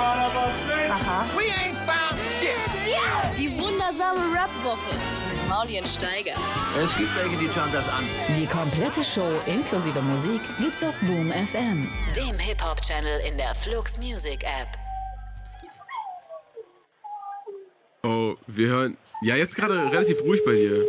Aha. We ain't found shit. Die wundersame Rap-Woche mit Maulien Steiger. Es gibt welche, die schauen das an. Die komplette Show inklusive Musik gibt's auf Boom FM, dem Hip-Hop-Channel in der Flux Music App. Oh, wir hören. Ja, jetzt gerade relativ ruhig bei dir.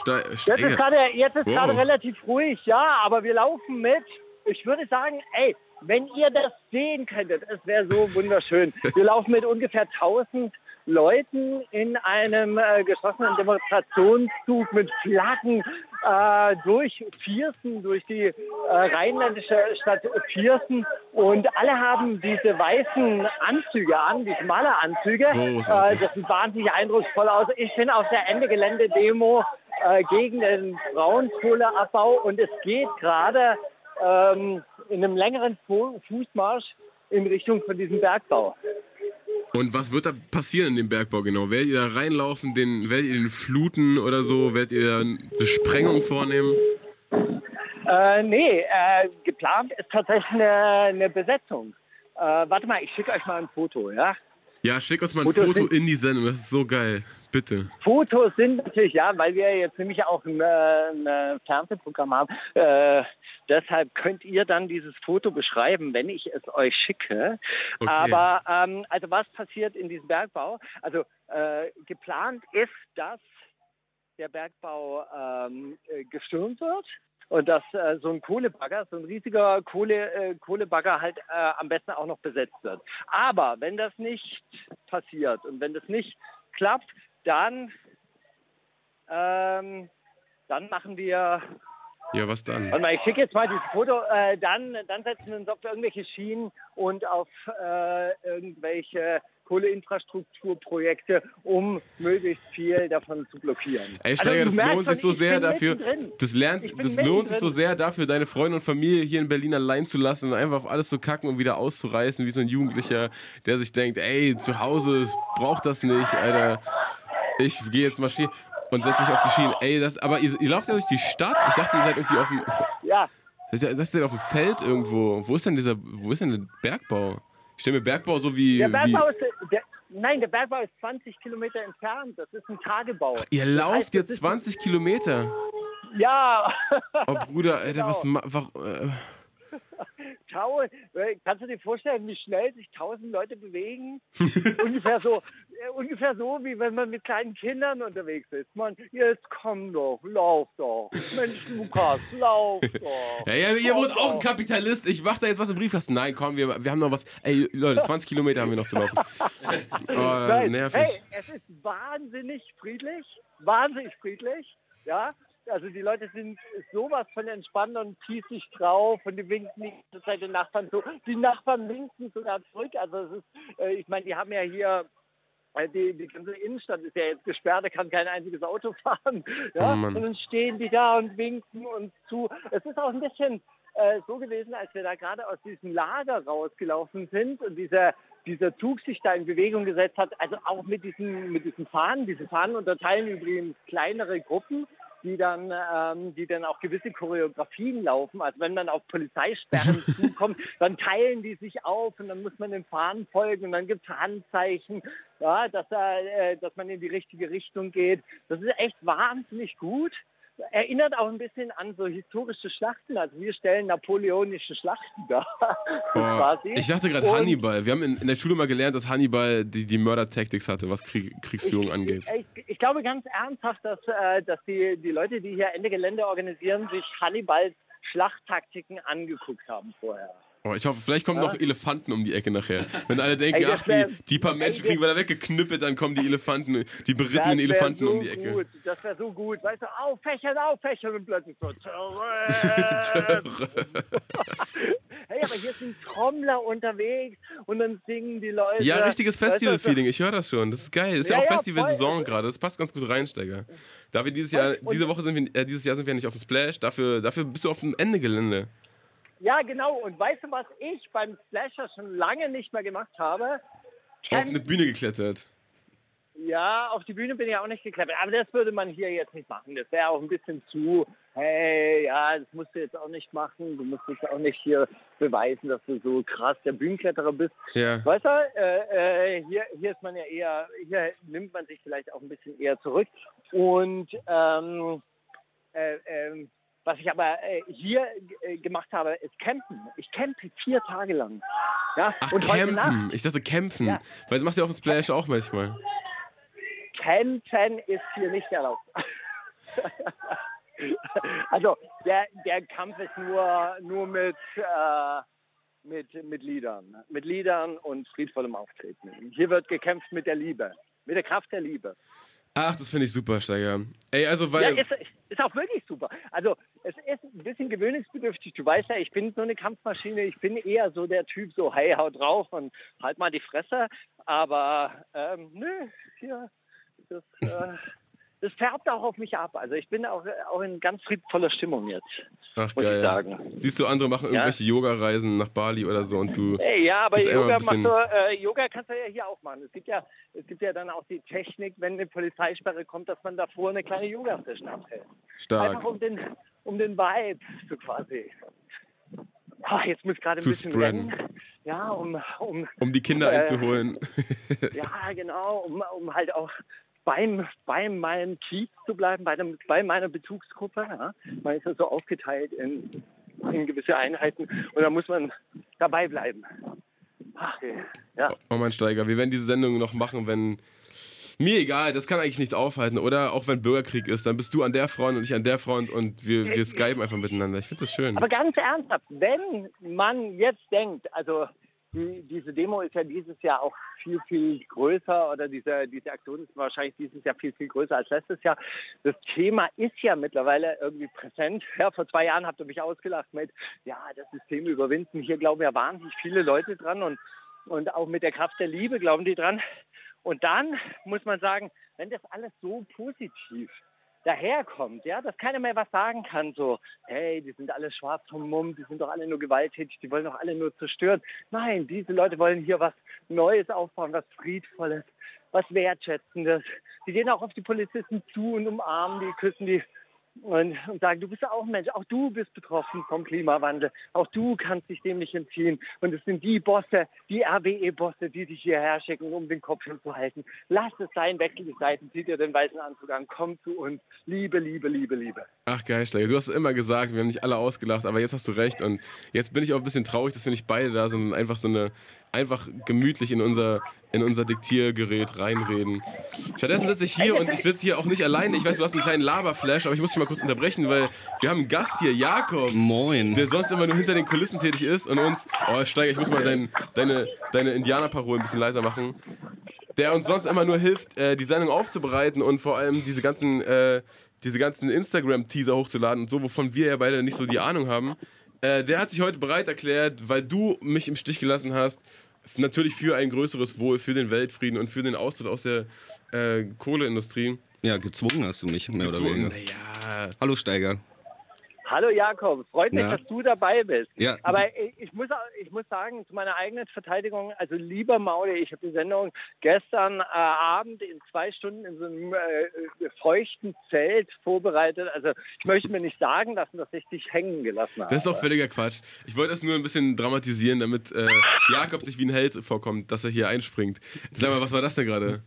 Ste Jetzt Steiger. ist gerade jetzt ist Wow. gerade relativ ruhig, ja, aber wir laufen mit. Ich würde sagen, ey, wenn ihr das sehen könntet, es wäre so wunderschön. Wir laufen mit ungefähr 1000 Leuten in einem äh, geschlossenen Demonstrationszug mit Flaggen äh, durch Viersen, durch die äh, rheinländische Stadt Viersen und alle haben diese weißen Anzüge an, diese Maleranzüge. Äh, das sieht wahnsinnig eindrucksvoll aus. Ich bin auf der Ende Gelände Demo äh, gegen den Braunkohleabbau und es geht gerade ähm, in einem längeren Fu Fußmarsch in Richtung von diesem Bergbau. Und was wird da passieren in dem Bergbau genau? Werdet ihr da reinlaufen, den, werdet ihr den fluten oder so? Werdet ihr eine Sprengung vornehmen? Äh, nee, äh, geplant ist tatsächlich eine, eine Besetzung. Äh, warte mal, ich schicke euch mal ein Foto, ja? Ja, schick uns mal ein Foto sind- in die Sendung, das ist so geil. Bitte. Fotos sind natürlich, ja, weil wir jetzt nämlich auch ein, äh, ein äh, Fernsehprogramm haben. Äh, deshalb könnt ihr dann dieses Foto beschreiben, wenn ich es euch schicke. Okay. Aber ähm, also was passiert in diesem Bergbau? Also äh, geplant ist, dass der Bergbau ähm, äh, gestürmt wird. Und dass äh, so ein Kohlebagger, so ein riesiger Kohle, äh, Kohlebagger halt äh, am besten auch noch besetzt wird. Aber wenn das nicht passiert und wenn das nicht klappt, dann, ähm, dann machen wir, Ja, was dann? warte mal, ich schicke jetzt mal dieses Foto, äh, dann, dann setzen wir uns auf irgendwelche Schienen und auf äh, irgendwelche Kohleinfrastrukturprojekte, um möglichst viel davon zu blockieren. Ey, Steiger, Also, das lohnt sich so sehr dafür. Das, lernt, das lohnt sich so sehr dafür, deine Freunde und Familie hier in Berlin allein zu lassen und einfach auf alles zu kacken und wieder auszureißen, wie so ein Jugendlicher, der sich denkt, ey, zu Hause braucht das nicht, Alter. Ich gehe jetzt marschieren und setze mich auf die Schienen. Ey, das, aber ihr, ihr lauft ja durch die Stadt. Ich dachte, ihr seid irgendwie auf dem. Ja, Das ist ja auf dem Feld irgendwo. Wo ist denn dieser, wo ist denn der Bergbau? Ich stelle mir Bergbau so wie. der wie Bergbau ist, der, nein, der Bergbau ist 20 Kilometer entfernt. Das ist ein Tagebau. ihr Das lauft heißt, jetzt ist- 20 Kilometer. Ja, Oh Bruder, Alter, Genau. was ma, wa- äh, Schau, äh, kannst du dir vorstellen, wie schnell sich tausend Leute bewegen? ungefähr so, äh, ungefähr so, wie wenn man mit kleinen Kindern unterwegs ist. Man, jetzt komm doch, lauf doch. Mensch, Lukas, lauf doch. Ja, ja, ihr Komm wohnt auch ein. Kapitalist. Ich mach da jetzt was im Briefkasten. Nein, komm, wir, wir haben noch was. Ey, Leute, 20 Kilometer haben wir noch zu laufen. Oh, Nein, nervig. Hey, es ist wahnsinnig friedlich, wahnsinnig friedlich, ja. Also die Leute sind sowas von entspannt und pießig drauf und die winken die ganze Zeit den Nachbarn zu. Die Nachbarn winken sogar zurück. Also es ist, äh, ich meine, die haben ja hier äh, die, die ganze Innenstadt ist ja jetzt gesperrt, da kann kein einziges Auto fahren. Ja? Oh und dann stehen die da und winken uns zu. Es ist auch ein bisschen äh, so gewesen, als wir da gerade aus diesem Lager rausgelaufen sind und dieser, dieser Zug sich da in Bewegung gesetzt hat, also auch mit diesen, mit diesen Fahnen. Diese Fahnen unterteilen übrigens kleinere Gruppen die dann, ähm, die dann auch gewisse Choreografien laufen. Also wenn man auf Polizeisperren zukommt, dann teilen die sich auf und dann muss man den Fahnen folgen und dann gibt es Handzeichen, ja, dass, äh, dass man in die richtige Richtung geht. Das ist echt wahnsinnig gut. Erinnert auch ein bisschen an so historische Schlachten. Also wir stellen napoleonische Schlachten dar. Oh, ich dachte gerade Hannibal. Wir haben in, in der Schule mal gelernt, dass Hannibal die, die Mörder-Tactics hatte, was Krieg, Kriegsführung angeht. Ich, ich glaube ganz ernsthaft, dass, äh, dass die, die Leute, die hier Ende Gelände organisieren, sich Hannibals Schlachttaktiken angeguckt haben vorher. Oh, ich hoffe, vielleicht kommen noch Elefanten um die Ecke nachher. Wenn alle denken, Ey, ach, wär- die, die paar Menschen ey, kriegen wir da weggeknüppelt, dann kommen die Elefanten, die berittenen Elefanten so um die Ecke. Gut. Das wäre so gut. Weißt du, auffächern, auffächern und plötzlich so. Hey, aber hier sind Trommler unterwegs und dann singen die Leute. Ja, richtiges Festival-Feeling. Ich höre das schon. Das ist geil. Das ist ja, Ja, auch ja, Festival-Saison gerade. Das passt ganz gut rein, Steiger. Da wir dieses Jahr, Und- diese Woche sind wir, äh, dieses Jahr sind wir nicht auf dem Splash. Dafür, dafür bist du auf dem Ende Gelände. Ja, genau. Und weißt du, was ich beim Splasher schon lange nicht mehr gemacht habe? Auf eine Bühne geklettert. Ja, auf die Bühne bin ich auch nicht geklettert. Aber das würde man hier jetzt nicht machen. Das wäre auch ein bisschen zu, hey, ja, das musst du jetzt auch nicht machen. Du musst dich auch nicht hier beweisen, dass du so krass der Bühnenkletterer bist. Ja. Weißt du, äh, äh, hier, hier ist man ja eher, hier nimmt man sich vielleicht auch ein bisschen eher zurück. Und ähm, äh, ähm, was ich aber äh, hier äh, gemacht habe, ist campen. Ich campe vier Tage lang. Ja? Ach, und heute Nacht campen. Ich dachte kämpfen. Ja. Weil das machst du ja auf dem Splash auch manchmal. Campen ist hier nicht erlaubt. also der, der Kampf ist nur, nur mit, äh, mit, mit Liedern. Mit Liedern und friedvollem Auftreten. Hier wird gekämpft mit der Liebe. Mit der Kraft der Liebe. Ach, das finde ich super, Steiger. Ey, also weil. Ja, ist, ist auch wirklich super. Also es ist ein bisschen gewöhnungsbedürftig. Du weißt ja, ich bin so eine Kampfmaschine. Ich bin eher so der Typ, so hey, haut drauf und halt mal die Fresse. Aber ähm, nö, hier, das, äh, das färbt auch auf mich ab. Also ich bin auch, auch in ganz friedvoller Stimmung jetzt, Ach, muss ich geil. sagen. Siehst du, andere machen irgendwelche Yoga-Reisen nach Bali oder so und du. Ey, ja, aber Yoga, bisschen- du, äh, Yoga kannst du ja hier auch machen. Es gibt ja, es gibt ja dann auch die Technik, wenn eine Polizeisperre kommt, dass man davor eine kleine Yoga-Session abhält. Stark. Einfach um den, um den Vibe so quasi. Ah, jetzt muss gerade ein Zu bisschen spreaden. rennen. Ja, um, um, Um die Kinder Äh, einzuholen. ja, genau, um, um halt auch beim, bei meinem Kiez zu bleiben, bei, dem, bei meiner Bezugsgruppe. Ja. Man ist ja so aufgeteilt in, in gewisse Einheiten und da muss man dabei bleiben. Ach, ja. Oh mein Steiger, wir werden diese Sendung noch machen, wenn. Mir egal, das kann eigentlich nichts aufhalten, oder? Auch wenn Bürgerkrieg ist, dann bist du an der Front und ich an der Front und wir, wir skypen einfach miteinander. Ich finde das schön. Aber ganz ernsthaft, wenn man jetzt denkt, also die, diese Demo ist ja dieses Jahr auch viel, viel größer oder diese, diese Aktion ist wahrscheinlich dieses Jahr viel, viel größer als letztes Jahr. Das Thema ist ja mittlerweile irgendwie präsent. Ja, vor zwei Jahren habt ihr mich ausgelacht mit, ja, das System überwinden. Hier glauben ja wahnsinnig viele Leute dran und, und auch mit der Kraft der Liebe glauben die dran. Und dann muss man sagen, wenn das alles so positiv daherkommt, ja, dass keiner mehr was sagen kann, so, hey, die sind alle schwarz vom Mumm, die sind doch alle nur gewalttätig, die wollen doch alle nur zerstören. Nein, diese Leute wollen hier was Neues aufbauen, was Friedvolles, was Wertschätzendes. Die gehen auch auf die Polizisten zu und umarmen die, küssen die und, und sagen, du bist ja auch Mensch, auch du bist betroffen vom Klimawandel, auch du kannst dich dem nicht entziehen. Und es sind die Bosse, die RWE-Bosse, die dich hierher schicken, um den Kopf hinzuhalten. Lass es sein, wechsel die Seiten, zieh dir den weißen Anzug an, komm zu uns. Liebe, Liebe, Liebe, Liebe. Ach geil, Steiger. Du hast es immer gesagt, wir haben nicht alle ausgelacht, aber jetzt hast du recht. Und jetzt bin ich auch ein bisschen traurig, dass wir nicht beide da sind und einfach so eine, einfach gemütlich in unser, in unser Diktiergerät reinreden. Stattdessen sitze ich hier und ich sitze hier auch nicht alleine. Ich weiß, du hast einen kleinen Laberflash, aber ich muss dich mal kurz unterbrechen, weil wir haben einen Gast hier, Jakob. Moin. Der sonst immer nur hinter den Kulissen tätig ist und uns. Oh, Steiger, ich muss mal dein, deine, deine Indianerparole ein bisschen leiser machen. Der uns sonst immer nur hilft, äh, die Sendung aufzubereiten und vor allem diese ganzen, äh, diese ganzen Instagram-Teaser hochzuladen und so, wovon wir ja beide nicht so die Ahnung haben. Äh, der hat sich heute bereit erklärt, weil du mich im Stich gelassen hast, natürlich für ein größeres Wohl, für den Weltfrieden und für den Austritt aus der äh, Kohleindustrie. Ja, gezwungen hast du mich, mehr oder weniger. Naja, Hallo Steiger. Hallo Jakob, freut mich, Na? dass du dabei bist. Ja. Aber ich, muss, ich muss sagen, zu meiner eigenen Verteidigung, also lieber Mauli, ich habe die Sendung gestern äh, Abend in zwei Stunden in so einem äh, feuchten Zelt vorbereitet. Also ich möchte mir nicht sagen lassen, dass ich dich hängen gelassen habe. Das ist doch völliger Quatsch. Ich wollte das nur ein bisschen dramatisieren, damit äh, Jakob sich wie ein Held vorkommt, dass er hier einspringt. Sag mal, was war das denn gerade?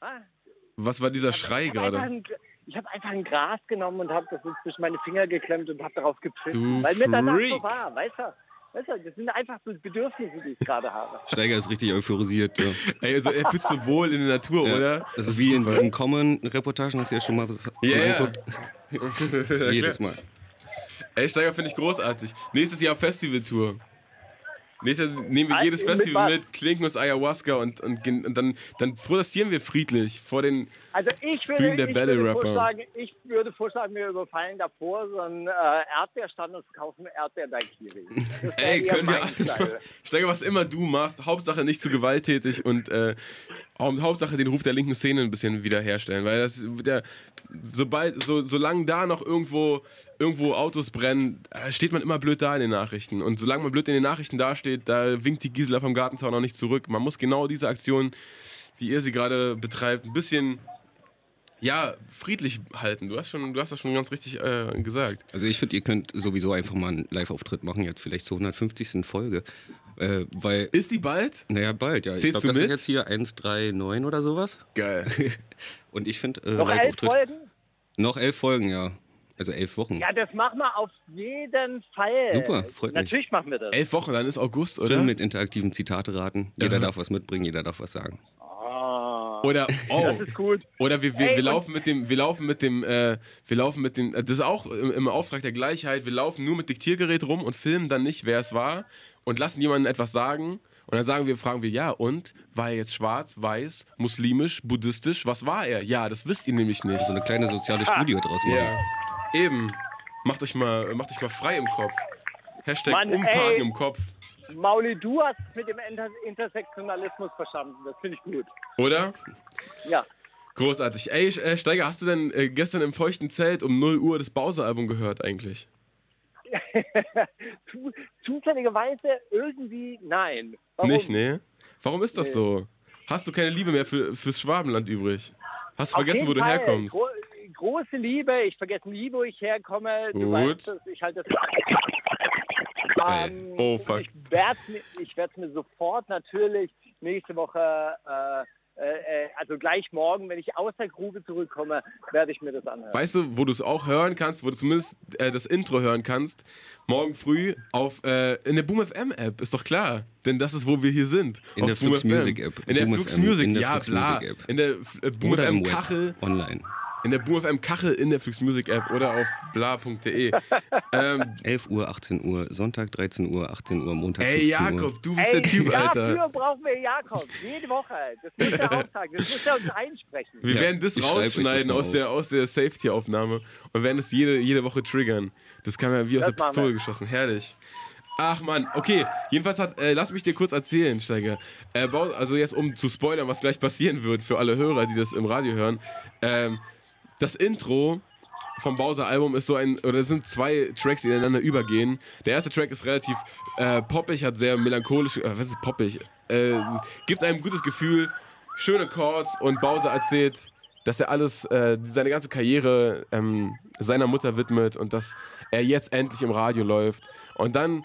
Ah, Was war dieser Schrei gerade? Ich hab einfach ein Gras genommen und habe das zwischen meine Finger geklemmt und habe darauf gepfiffen. Du Weil mir danach Freak. so war, weißt du? Weißt du, das sind einfach so Bedürfnisse, die ich gerade habe. Steiger ist richtig euphorisiert. Ja. Ey, also er fühlt sich so wohl in der Natur, Ja. oder? Das ist wie in diesen Common-Reportagen, hast du ja schon mal was Ja, ja. angeguckt. Ja, Jedes. Mal. Ey, Steiger finde ich großartig. Nächstes Jahr Festivaltour. Nächstes Jahr nehmen wir Ah, jedes Festival mit, klinken uns Ayahuasca und, und, und dann, dann protestieren wir friedlich vor den. Also ich würde, Bühnen der ich, würde vorschlagen, ich würde vorschlagen, wir überfallen davor so einen äh, Erdbeerstand und kaufen Erdbeer-Daikiri. Das wäre Ey, können wir alles machen. Steiger, was immer du machst, Hauptsache nicht zu gewalttätig und äh, Hau- Hauptsache den Ruf der linken Szene ein bisschen wiederherstellen. Weil das der, sobald, so, solange da noch irgendwo, irgendwo Autos brennen, äh, steht man immer blöd da in den Nachrichten. Und solange man blöd in den Nachrichten dasteht, da winkt die Gisela vom Gartenzaun auch nicht zurück. Man muss genau diese Aktion wie ihr sie gerade betreibt, ein bisschen ja, friedlich halten. Du hast, schon, du hast das schon ganz richtig äh, gesagt. Also ich finde, ihr könnt sowieso einfach mal einen Live-Auftritt machen, jetzt vielleicht zur 150. Folge. Äh, weil, Ist die bald? naja, bald, ja. Ich Zählst glaube, du das ist jetzt hier 139 oder sowas. Geil. Und ich finde, äh, Noch elf Live-Auftritt. Folgen? Noch elf Folgen, ja. Also elf Wochen. Ja, das machen wir auf jeden Fall. Super, freut mich. Natürlich machen wir das. Elf Wochen, dann ist August, oder? Schön mit interaktiven Zitate raten. Jeder Ja. darf was mitbringen, jeder darf was sagen. Oder, oh, das ist gut. oder wir, wir, Ey, wir laufen mit dem, wir laufen mit dem, äh, wir laufen mit dem, das ist auch im, im Auftrag der Gleichheit, wir laufen nur mit Diktiergerät rum und filmen dann nicht, wer es war und lassen jemanden etwas sagen. Und dann sagen wir, fragen wir, ja, und? War er jetzt schwarz, weiß, muslimisch, buddhistisch? Was war er? Ja, das wisst ihr nämlich nicht. So eine kleine soziale Ah. Studie draus machen. Ja, eben. Macht euch mal, macht euch mal frei im Kopf. Hashtag Mann, Umparken ey. im Kopf. Mauli, du hast es mit dem Inter Intersektionalismus verstanden. Das finde ich gut. Oder? Ja. Großartig. Ey, äh, Steiger, hast du denn äh, gestern im feuchten Zelt um 0 Uhr das Bowser-Album gehört eigentlich? Zu, zufälligerweise irgendwie nein. Warum? Nicht, ne? Warum ist das Nee. so? Hast du keine Liebe mehr für, fürs Schwabenland übrig? Hast du Auf vergessen, wo du Fall. herkommst? Gro große Liebe. Ich vergesse nie, wo ich herkomme. Du Gut. weißt. Ich halte das. Geil. Ähm, Oh, fuck. Ich werde ich werd's mir sofort natürlich nächste Woche, äh, äh, also gleich morgen, wenn ich aus der Grube zurückkomme, werde ich mir das anhören. Weißt du, wo du es auch hören kannst, wo du zumindest äh, das Intro hören kannst? Morgen früh auf, äh, in der Boom FM App, ist doch klar. Denn das ist, wo wir hier sind. In auf der Boom Flux FM. Music App. In der Boom Flux FM, Music, in der ja, Flux klar. Music App. In der äh, Boom FM Kachel. online. In der Boom FM Kachel in der Flux Music App oder auf bla.de. ähm, 11 Uhr, 18 Uhr, Sonntag 13 Uhr, 18 Uhr, Montag ey, 15 Uhr. Jakob, du bist Ey, der Typ, Alter. dafür brauchen wir Jakob. Jede Woche. Das muss er auch sagen. Das muss er uns einsprechen. Wir Ja, werden das das rausschneiden mal aus der, aus der Safety-Aufnahme und werden das jede, jede Woche triggern. Das kam ja wie aus Das der Pistole wir. geschossen. Herrlich. Ach man, okay. Jedenfalls hat, äh, lass mich dir kurz erzählen, Steiger. Äh, also jetzt um zu spoilern, was gleich passieren wird für alle Hörer, die das im Radio hören. Ähm, das Intro vom Bowser Album ist so ein, oder es sind zwei Tracks, die ineinander übergehen. Der erste Track ist relativ äh, poppig, hat sehr melancholisch, äh, was ist poppig? Äh, gibt einem ein gutes Gefühl, schöne Chords und Bowser erzählt, dass er alles, äh, seine ganze Karriere ähm, seiner Mutter widmet und dass er jetzt endlich im Radio läuft. Und dann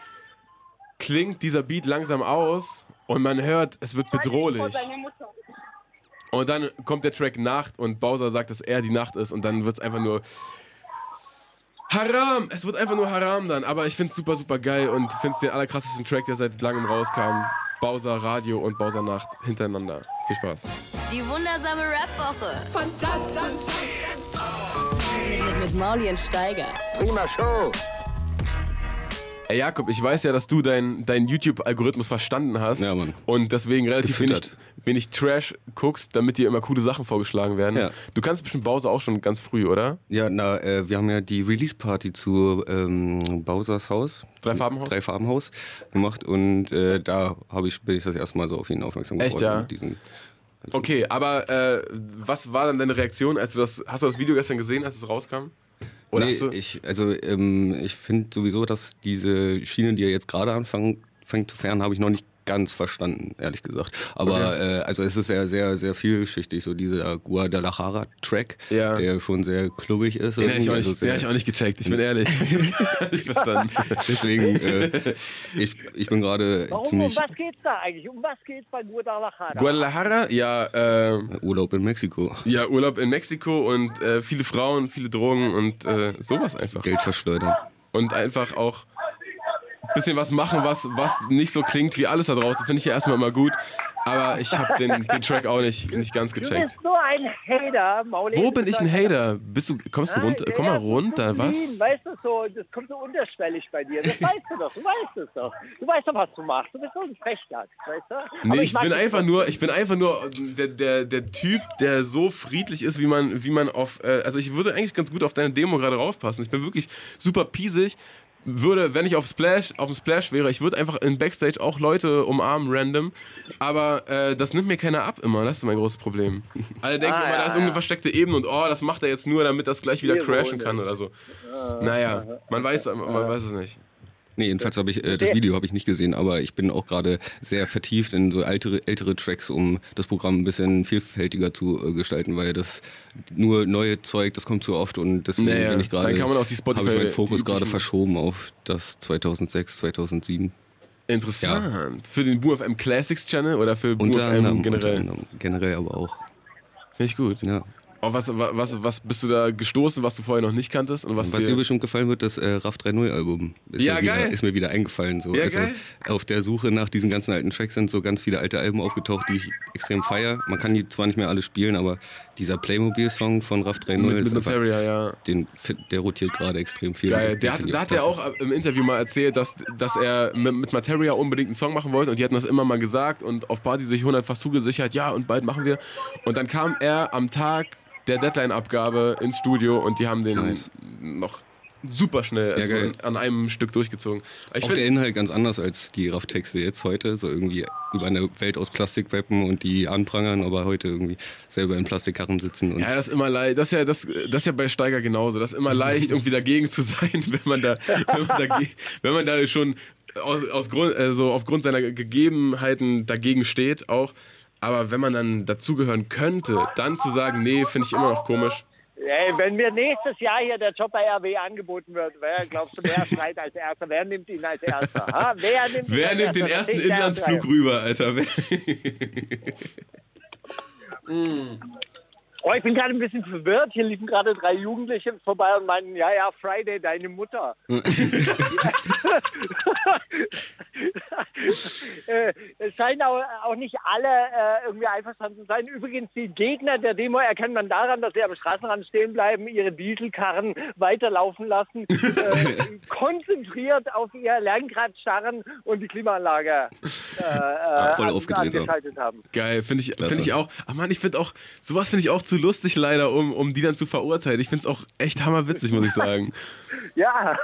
klingt dieser Beat langsam aus und man hört, es wird bedrohlich. Und dann kommt der Track Nacht und Bowser sagt, dass er die Nacht ist und dann wird es einfach nur Haram! Es wird einfach nur Haram dann, aber ich finde es super, super geil und finde es den allerkrassesten Track, der seit langem rauskam. Bowser Radio und Bowser Nacht hintereinander. Viel Spaß. Die wundersame Rap-Woche. Fantastisch. Mit, mit Mauli und Steiger. Prima Show. Ey Jakob, ich weiß ja, dass du deinen dein YouTube-Algorithmus verstanden hast Ja, Mann. und deswegen relativ wenig, wenig Trash guckst, damit dir immer coole Sachen vorgeschlagen werden. Ja. Du kannst bestimmt Bowser auch schon ganz früh, oder? Ja, na, äh, wir haben ja die Release-Party zu ähm, Bowsers Haus. Dreifarbenhaus? Dreifarbenhaus gemacht und äh, da ich, bin ich das erste Mal so auf ihn aufmerksam Echt, geworden. ja? mit Diesen, Okay, aber äh, was war dann deine Reaktion, als du das, hast du das Video gestern gesehen, als es rauskam? Oder nee, ich, also ähm, ich finde sowieso, dass diese Schiene, die er jetzt gerade anfängt fängt zu fahren, habe ich noch nicht ganz verstanden, ehrlich gesagt. Aber Okay. äh, also es ist ja sehr, sehr vielschichtig, so dieser Guadalajara-Track, Ja. der schon sehr klubbig ist. den hätte ich, also den hätte ich auch nicht gecheckt, ich bin ehrlich. Ich hab nicht verstanden. Deswegen, äh, ich, ich bin gerade Warum? Um ziemlich was geht's da eigentlich? Um was geht's bei Guadalajara? Guadalajara, ja, äh, Urlaub in Mexiko. ja, Urlaub in Mexiko und äh, viele Frauen, viele Drogen und äh, sowas einfach. Geld verschleudern. Und einfach auch bisschen was machen, was, was nicht so klingt wie alles da draußen, finde ich ja erstmal immer gut. Aber ich habe den, den Track auch nicht, nicht ganz Du gecheckt. bist so ein Hater, Mauli. Wo Du bin ich ein Hater? Bist du, kommst du runter? Komm mal runter, was? Weißt du so, das kommt so unterschwellig bei dir. Das weißt du doch, du weißt es doch. Du weißt doch, was du machst. Du bist so ein Frechdachs, weißt du? Nee, ich mag bin einfach nur, ich bin einfach nur der, der, der Typ, der so friedlich ist, wie man, wie man auf, äh, also ich würde eigentlich ganz gut auf deine Demo gerade raufpassen. Ich bin wirklich super piesig. Würde, wenn ich auf Splash, auf dem Splash wäre, ich würde einfach in Backstage auch Leute umarmen, random. Aber äh, das nimmt mir keiner ab immer. Das ist mein großes Problem. Alle denken Ah, immer, ja, da ist ja. irgendeine versteckte Ebene und oh, das macht er jetzt nur, damit das gleich wieder crashen kann oder so. Naja, man weiß, man weiß es nicht. Nee, jedenfalls habe ich äh, das Video habe ich nicht gesehen, aber ich bin auch gerade sehr vertieft in so ältere, ältere Tracks, um das Programm ein bisschen vielfältiger zu äh, gestalten, weil das nur neue Zeug, das kommt zu oft und deswegen Naja, bin ich gerade dann kann man auch die Spotify- habe ich meinen Fokus gerade verschoben auf das 2006, 2007. Interessant. Für den Boom FM Classics Channel oder für Boom Unter FM anderem, unter generell? anderem, generell aber auch. Finde ich gut. Ja. Oh, was, wa- was, was bist du da gestoßen, was du vorher noch nicht kanntest? Und was, Was dir bestimmt gefallen wird, das äh, RAF 3.0 Album. Ist Ja, mir wieder. Ist mir wieder eingefallen. So. Ja, also, geil. Auf der Suche nach diesen ganzen alten Tracks sind so ganz viele alte Alben aufgetaucht, die ich extrem feiere. Man kann die zwar nicht mehr alle spielen, aber dieser Playmobil-Song von RAF 3.0 mit, ist mit einfach, Materia, ja. den, der rotiert gerade extrem viel. Geil. Der hat, da hat er auch im Interview mal erzählt, dass, dass er mit, mit Materia unbedingt einen Song machen wollte und die hatten das immer mal gesagt und auf Party sich hundertfach zugesichert, ja und bald machen wir. Und dann kam er am Tag der Deadline-Abgabe ins Studio und die haben den Nice. noch super schnell also geil. an einem Stück durchgezogen. Ich Auch der Inhalt ganz anders als die RAF-Texte jetzt heute. So irgendwie über eine Welt aus Plastik rappen und die anprangern, aber heute irgendwie selber in Plastikkarren sitzen. Und Ja, das ist immer leicht. Das ist ja, das, das ja bei Steiger genauso. Das ist immer leicht, irgendwie dagegen zu sein, wenn man da, wenn man dagegen, wenn man da schon aus, aus Grund, also aufgrund seiner Gegebenheiten dagegen steht auch. Aber wenn man dann dazugehören könnte, dann zu sagen, nee, finde ich immer noch komisch. Ey, wenn mir nächstes Jahr hier der Job bei RW angeboten wird, wer glaubst du, wer schreit als Erster? Wer nimmt ihn als Erster? Ha? Wer nimmt, Wer nimmt den ersten Inlandsflug rüber, Alter? Wer? Oh, ich bin gerade ein bisschen verwirrt. Hier liefen gerade drei Jugendliche vorbei und meinten, ja, ja, Friday, deine Mutter. äh, es scheinen auch, auch nicht alle äh, irgendwie einverstanden zu sein. Übrigens, die Gegner der Demo erkennt man daran, dass sie am Straßenrand stehen bleiben, ihre Dieselkarren weiterlaufen lassen, äh, konzentriert auf ihr Lenkrad starren und die Klimaanlage äh, äh, voll an- aufgedreht, ja. angeschaltet haben. Geil, finde ich, Klasse. find ich auch. Ach man, ich finde auch, sowas finde ich auch zu lustig leider, um, um die dann zu verurteilen. Ich finde es auch echt hammerwitzig, muss ich sagen. Ja,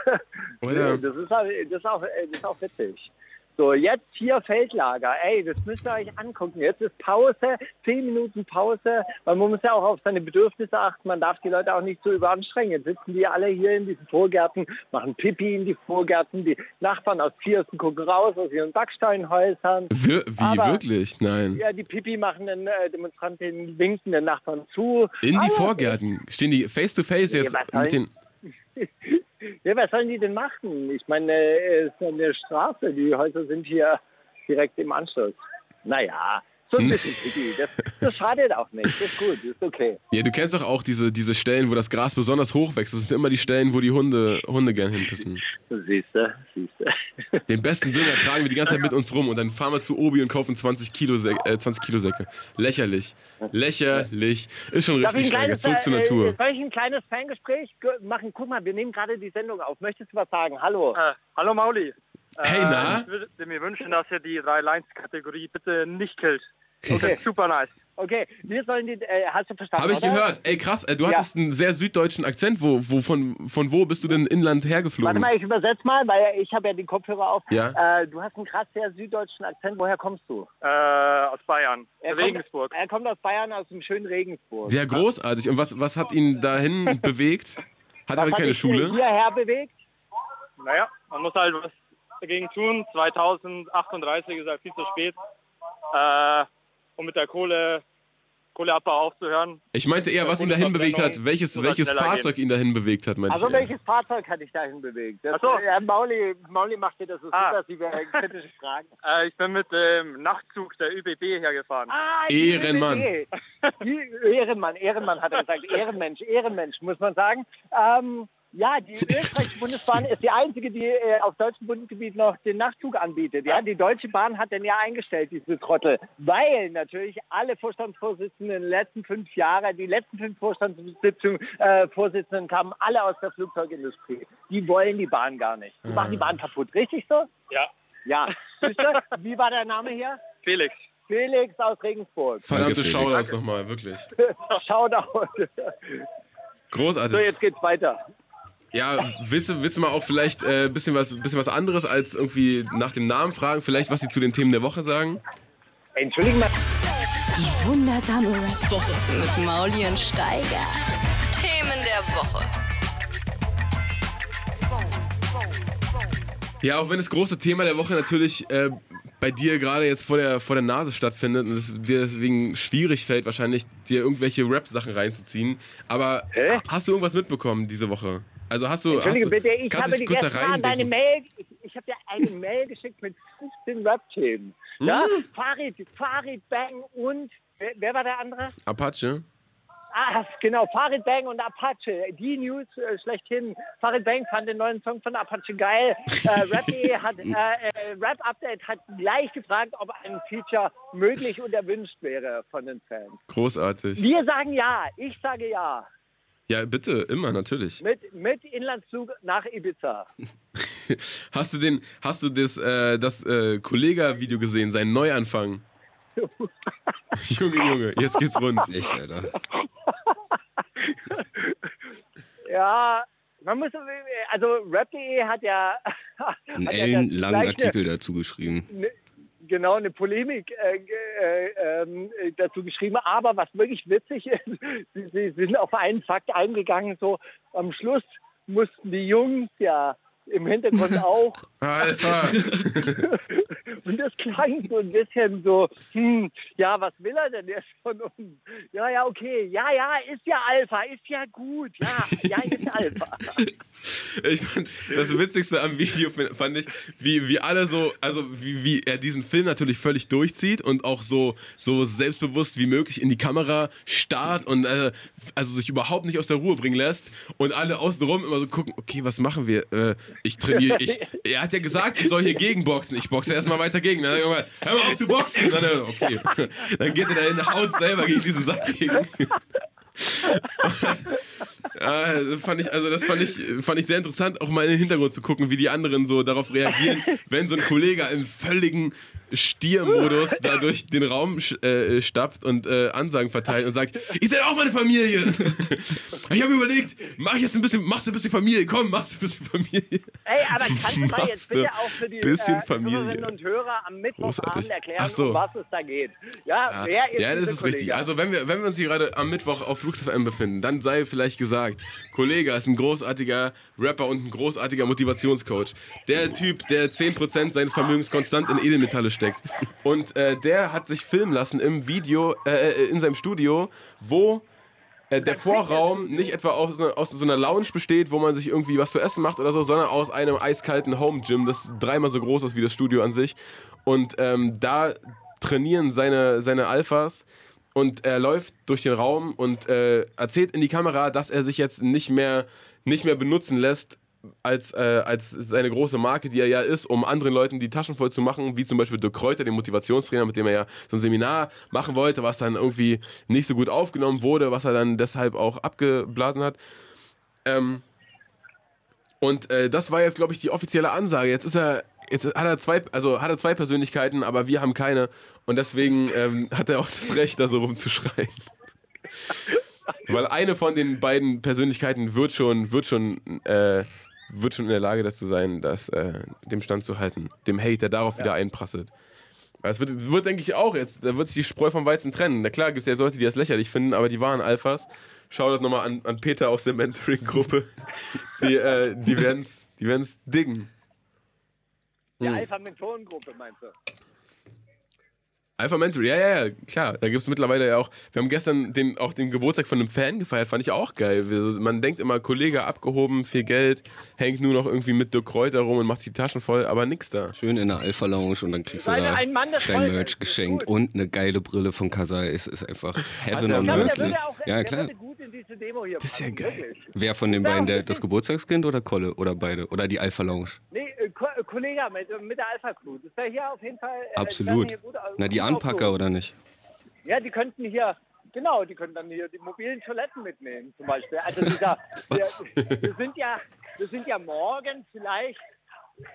Oder? das, ist, auch- das, ist auch, das ist auch witzig. So, jetzt hier Feldlager. Ey, das müsst ihr euch angucken. Jetzt ist Pause, zehn Minuten Pause, weil man muss ja auch auf seine Bedürfnisse achten. Man darf die Leute auch nicht so überanstrengen. Jetzt sitzen die alle hier in diesen Vorgärten, machen Pipi in die Vorgärten. Die Nachbarn aus Viersen gucken raus aus ihren Backsteinhäusern. Wir, wie, Aber- wirklich? Nein. Ja, die Pipi machen den äh, Demonstranten, winken den Nachbarn zu. In die Aber- Vorgärten stehen die face to face jetzt mit den. Ja, was sollen die denn machen? Ich meine, äh, es ist eine Straße, die Häuser sind hier direkt im Anschluss. Naja, so ein bisschen picky. Das, das schadet auch nicht. Das ist gut, das ist okay. Ja, du kennst doch auch diese, diese Stellen, wo das Gras besonders hoch wächst. Das sind immer die Stellen, wo die Hunde, Hunde gern hinpissen. Siehst du, siehst du. Den besten Dünger tragen wir die ganze Zeit mit uns rum und dann fahren wir zu Obi und kaufen 20 Kilo, Sä äh, 20 Kilo Säcke. Lächerlich. Lächerlich. Ist schon Darf richtig kleines, Zurück zur äh, Natur. soll ich ein kleines Fangespräch ge- machen? Guck mal, wir nehmen gerade die Sendung auf. Möchtest du was sagen? Hallo. Äh, hallo Mauli. Hey, Äh, na? Ich würde mir wünschen, dass ihr die 3-Lines-Kategorie bitte nicht killt. Okay. Super nice. Okay, wir sollen die, äh, hast du verstanden, Habe ich oder? gehört. Ey, krass, äh, du Ja. hattest einen sehr süddeutschen Akzent. Wo, wo, von, von wo bist du denn inland hergeflogen? Warte mal, ich übersetze mal, weil ich habe ja die Kopfhörer auf. Ja. Äh, du hast einen krass sehr süddeutschen Akzent. Woher kommst du? Äh, aus Bayern. Er Regensburg. Kommt, er kommt aus Bayern, aus dem schönen Regensburg. Sehr großartig. Und was, was hat ihn dahin bewegt? Hat er Was hat keine dich Schule? hierher bewegt? Naja, man muss halt was dagegen tun. 2038 ist halt viel zu spät. Äh, um mit der Kohle, Kohleabbau aufzuhören. Ich meinte eher, was ihn dahin bewegt hat. Welches, welches Fahrzeug ihn dahin bewegt hat, meinte Also ich. eher. welches Fahrzeug hat dich dahin bewegt? Das, Ach so. ja, Mauli, Mauli macht dir das so Ah. super, dass sie mir kritische Fragen. Äh, ich bin mit dem Nachtzug der ÜBB hergefahren. Ah, Ehrenmann. Ehrenmann, Ehrenmann hat er gesagt. Ehrenmensch, Ehrenmensch, muss man sagen. Ähm, ja, die österreichische Bundesbahn ist die einzige, die äh, auf deutschem Bundesgebiet noch den Nachtzug anbietet. Ja, die Deutsche Bahn hat den ja eingestellt, diese Trottel, weil natürlich alle Vorstandsvorsitzenden in den letzten fünf Jahren, die letzten fünf Vorstandssitzungen, äh, Vorsitzenden kamen alle aus der Flugzeugindustrie. Die wollen die Bahn gar nicht. Die machen die Bahn kaputt, richtig so? Ja. Ja. Wie war der Name hier? Felix. Felix aus Regensburg. Verdammte das nochmal, wirklich. Shoutout. Großartig. So, jetzt geht's weiter. Ja, willst du, willst du mal auch vielleicht ein äh, bisschen, was, bisschen was anderes als irgendwie nach dem Namen fragen? Vielleicht, was sie zu den Themen der Woche sagen? Entschuldigen mal. Die wundersame Rap-Woche. Mit Mauli und Steiger. Themen der Woche. Ja, auch wenn das große Thema der Woche natürlich äh, bei dir gerade jetzt vor der, vor der Nase stattfindet und es dir deswegen schwierig fällt, wahrscheinlich dir irgendwelche Rap-Sachen reinzuziehen. Aber Hä? hast du irgendwas mitbekommen diese Woche? Also hast du. Hast Entschuldige du bitte, ich habe dich kurz da gestern Abend eine reindenken? Mail, ich, ich habe dir eine Mail geschickt mit 15 Rap-Themen. Ja, Hm? Farid, Farid Bang und, wer, wer war der andere? Apache? Ah, genau, Farid Bang und Apache. Die News äh, schlechthin. Farid Bang fand den neuen Song von Apache geil. Äh, Rap, hat, äh, äh, Rap Update hat gleich gefragt, ob ein Feature möglich und erwünscht wäre von den Fans. Großartig. Wir sagen ja, ich sage ja. Ja, bitte, immer, natürlich. Mit, mit Inlandsflug nach Ibiza. Hast du den, hast du das, äh, das äh, Kollega-Video gesehen, seinen Neuanfang? Junge, Junge, jetzt geht's rund. Echt, Alter. Ja, man muss, also Rap.de hat ja, Einen hat ja ellenlangen gleich Artikel dazu geschrieben. Eine, genau, eine Polemik äh, äh, ähm, äh, dazu geschrieben. Aber was wirklich witzig ist, sie, sie sind auf einen Fakt eingegangen, so am Schluss mussten die Jungs ja im Hintergrund auch. Alpha! Und das klang so ein bisschen so, hm, ja, was will er denn jetzt von uns? Ja, ja, okay, ja, ja, ist ja Alpha, ist ja gut, ja, ja, ist Alpha. Ich fand, das Witzigste am Video fand ich, wie, wie alle so, also wie, wie er diesen Film natürlich völlig durchzieht und auch so, so selbstbewusst wie möglich in die Kamera starrt und äh, also sich überhaupt nicht aus der Ruhe bringen lässt und alle außenrum immer so gucken, okay, was machen wir? Äh, ich trainiere, ich, er hat ja gesagt, ich soll hier gegenboxen. Ich boxe erstmal weiter gegen. Dann irgendwann, hör mal auf zu boxen. Dann, äh, okay. Dann geht er da in die Haut selber gegen diesen Sack gegen. Ja, das fand ich, also das fand ich, fand ich sehr interessant, auch mal in den Hintergrund zu gucken, wie die anderen so darauf reagieren, wenn so ein Kollege im völligen Stiermodus da durch den Raum äh, stapft und äh, Ansagen verteilt und sagt, ihr seid auch meine Familie. ich habe überlegt, mach ich jetzt ein bisschen, machst du ein bisschen Familie, komm, machst du ein bisschen Familie. Ey, aber kannst du mal jetzt bitte auch für die bisschen äh, Familie. Hörerinnen und Hörer am Mittwochabend erklären, so. um was es da geht? Ja, wer ist Ja, das ist richtig. Kollege? Also wenn wir, wenn wir uns hier gerade am Mittwoch auf Flux FM befinden, dann sei vielleicht gesagt, Kollege ist ein großartiger Rapper und ein großartiger Motivationscoach. Der Typ, der 10% seines Vermögens konstant in Edelmetalle steckt. Und äh, der hat sich filmen lassen im Video, äh, äh, in seinem Studio, wo äh, der Vorraum nicht etwa aus, einer- aus so einer Lounge besteht, wo man sich irgendwie was zu essen macht oder so, sondern aus einem eiskalten Home Gym, das dreimal so groß ist wie das Studio an sich. Und ähm, da trainieren seine, seine Alphas und er läuft durch den Raum und äh, erzählt in die Kamera, dass er sich jetzt nicht mehr, nicht mehr benutzen lässt als, äh, als seine große Marke, die er ja ist, um anderen Leuten die Taschen voll zu machen, wie zum Beispiel Dirk Kräuter, den Motivationstrainer, mit dem er ja so ein Seminar machen wollte, was dann irgendwie nicht so gut aufgenommen wurde, was er dann deshalb auch abgeblasen hat. Ähm, und äh, das war jetzt, glaube ich, die offizielle Ansage. Jetzt ist er, jetzt hat er zwei, also hat er zwei Persönlichkeiten, aber wir haben keine. Und deswegen ähm, hat er auch das Recht, da so rumzuschreien. Weil eine von den beiden Persönlichkeiten wird schon, wird schon, äh, wird schon in der Lage dazu sein, das äh, dem Stand zu halten. Dem Hate, der darauf wieder einprasselt. Es wird, wird, denke ich, auch jetzt, da wird sich die Spreu vom Weizen trennen. Na klar, gibt es ja Leute, die das lächerlich finden, aber die waren Alphas. Schau das nochmal an, an Peter aus der Mentoring-Gruppe. Die, äh, die werden es die werden's diggen. Die Hm. Alpha-Mentorengruppe, meinst du? Alpha Mentoring, ja, ja, ja, klar. Da gibt es mittlerweile ja auch. Wir haben gestern den, auch den Geburtstag von einem Fan gefeiert, fand ich auch geil. Man denkt immer, Kollege abgehoben, viel Geld, hängt nur noch irgendwie mit Dirk Kräuter rum und macht die Taschen voll, aber nix da. Schön in der Alpha Lounge und dann kriegst du da ein Mann dein. Merch geschenkt und eine geile Brille von Kasai. Es ist einfach Heaven er- on Earth. Ja, klar. würde gut in diese Demo hier Das ist ja geil. Wer von den beiden der, das Geburtstagskind oder Kolle oder beide? Oder die Alpha Lounge? Nee, äh, Kollege mit, mit der Alpha-Crew. Das wäre hier auf jeden Fall... Äh, Absolut. hier gut, Na, die Anpacker oder nicht? Ja, die könnten hier... Genau, die können dann hier die mobilen Toiletten mitnehmen, zum Beispiel. Also dieser, wir, wir sind ja, wir sind ja morgen vielleicht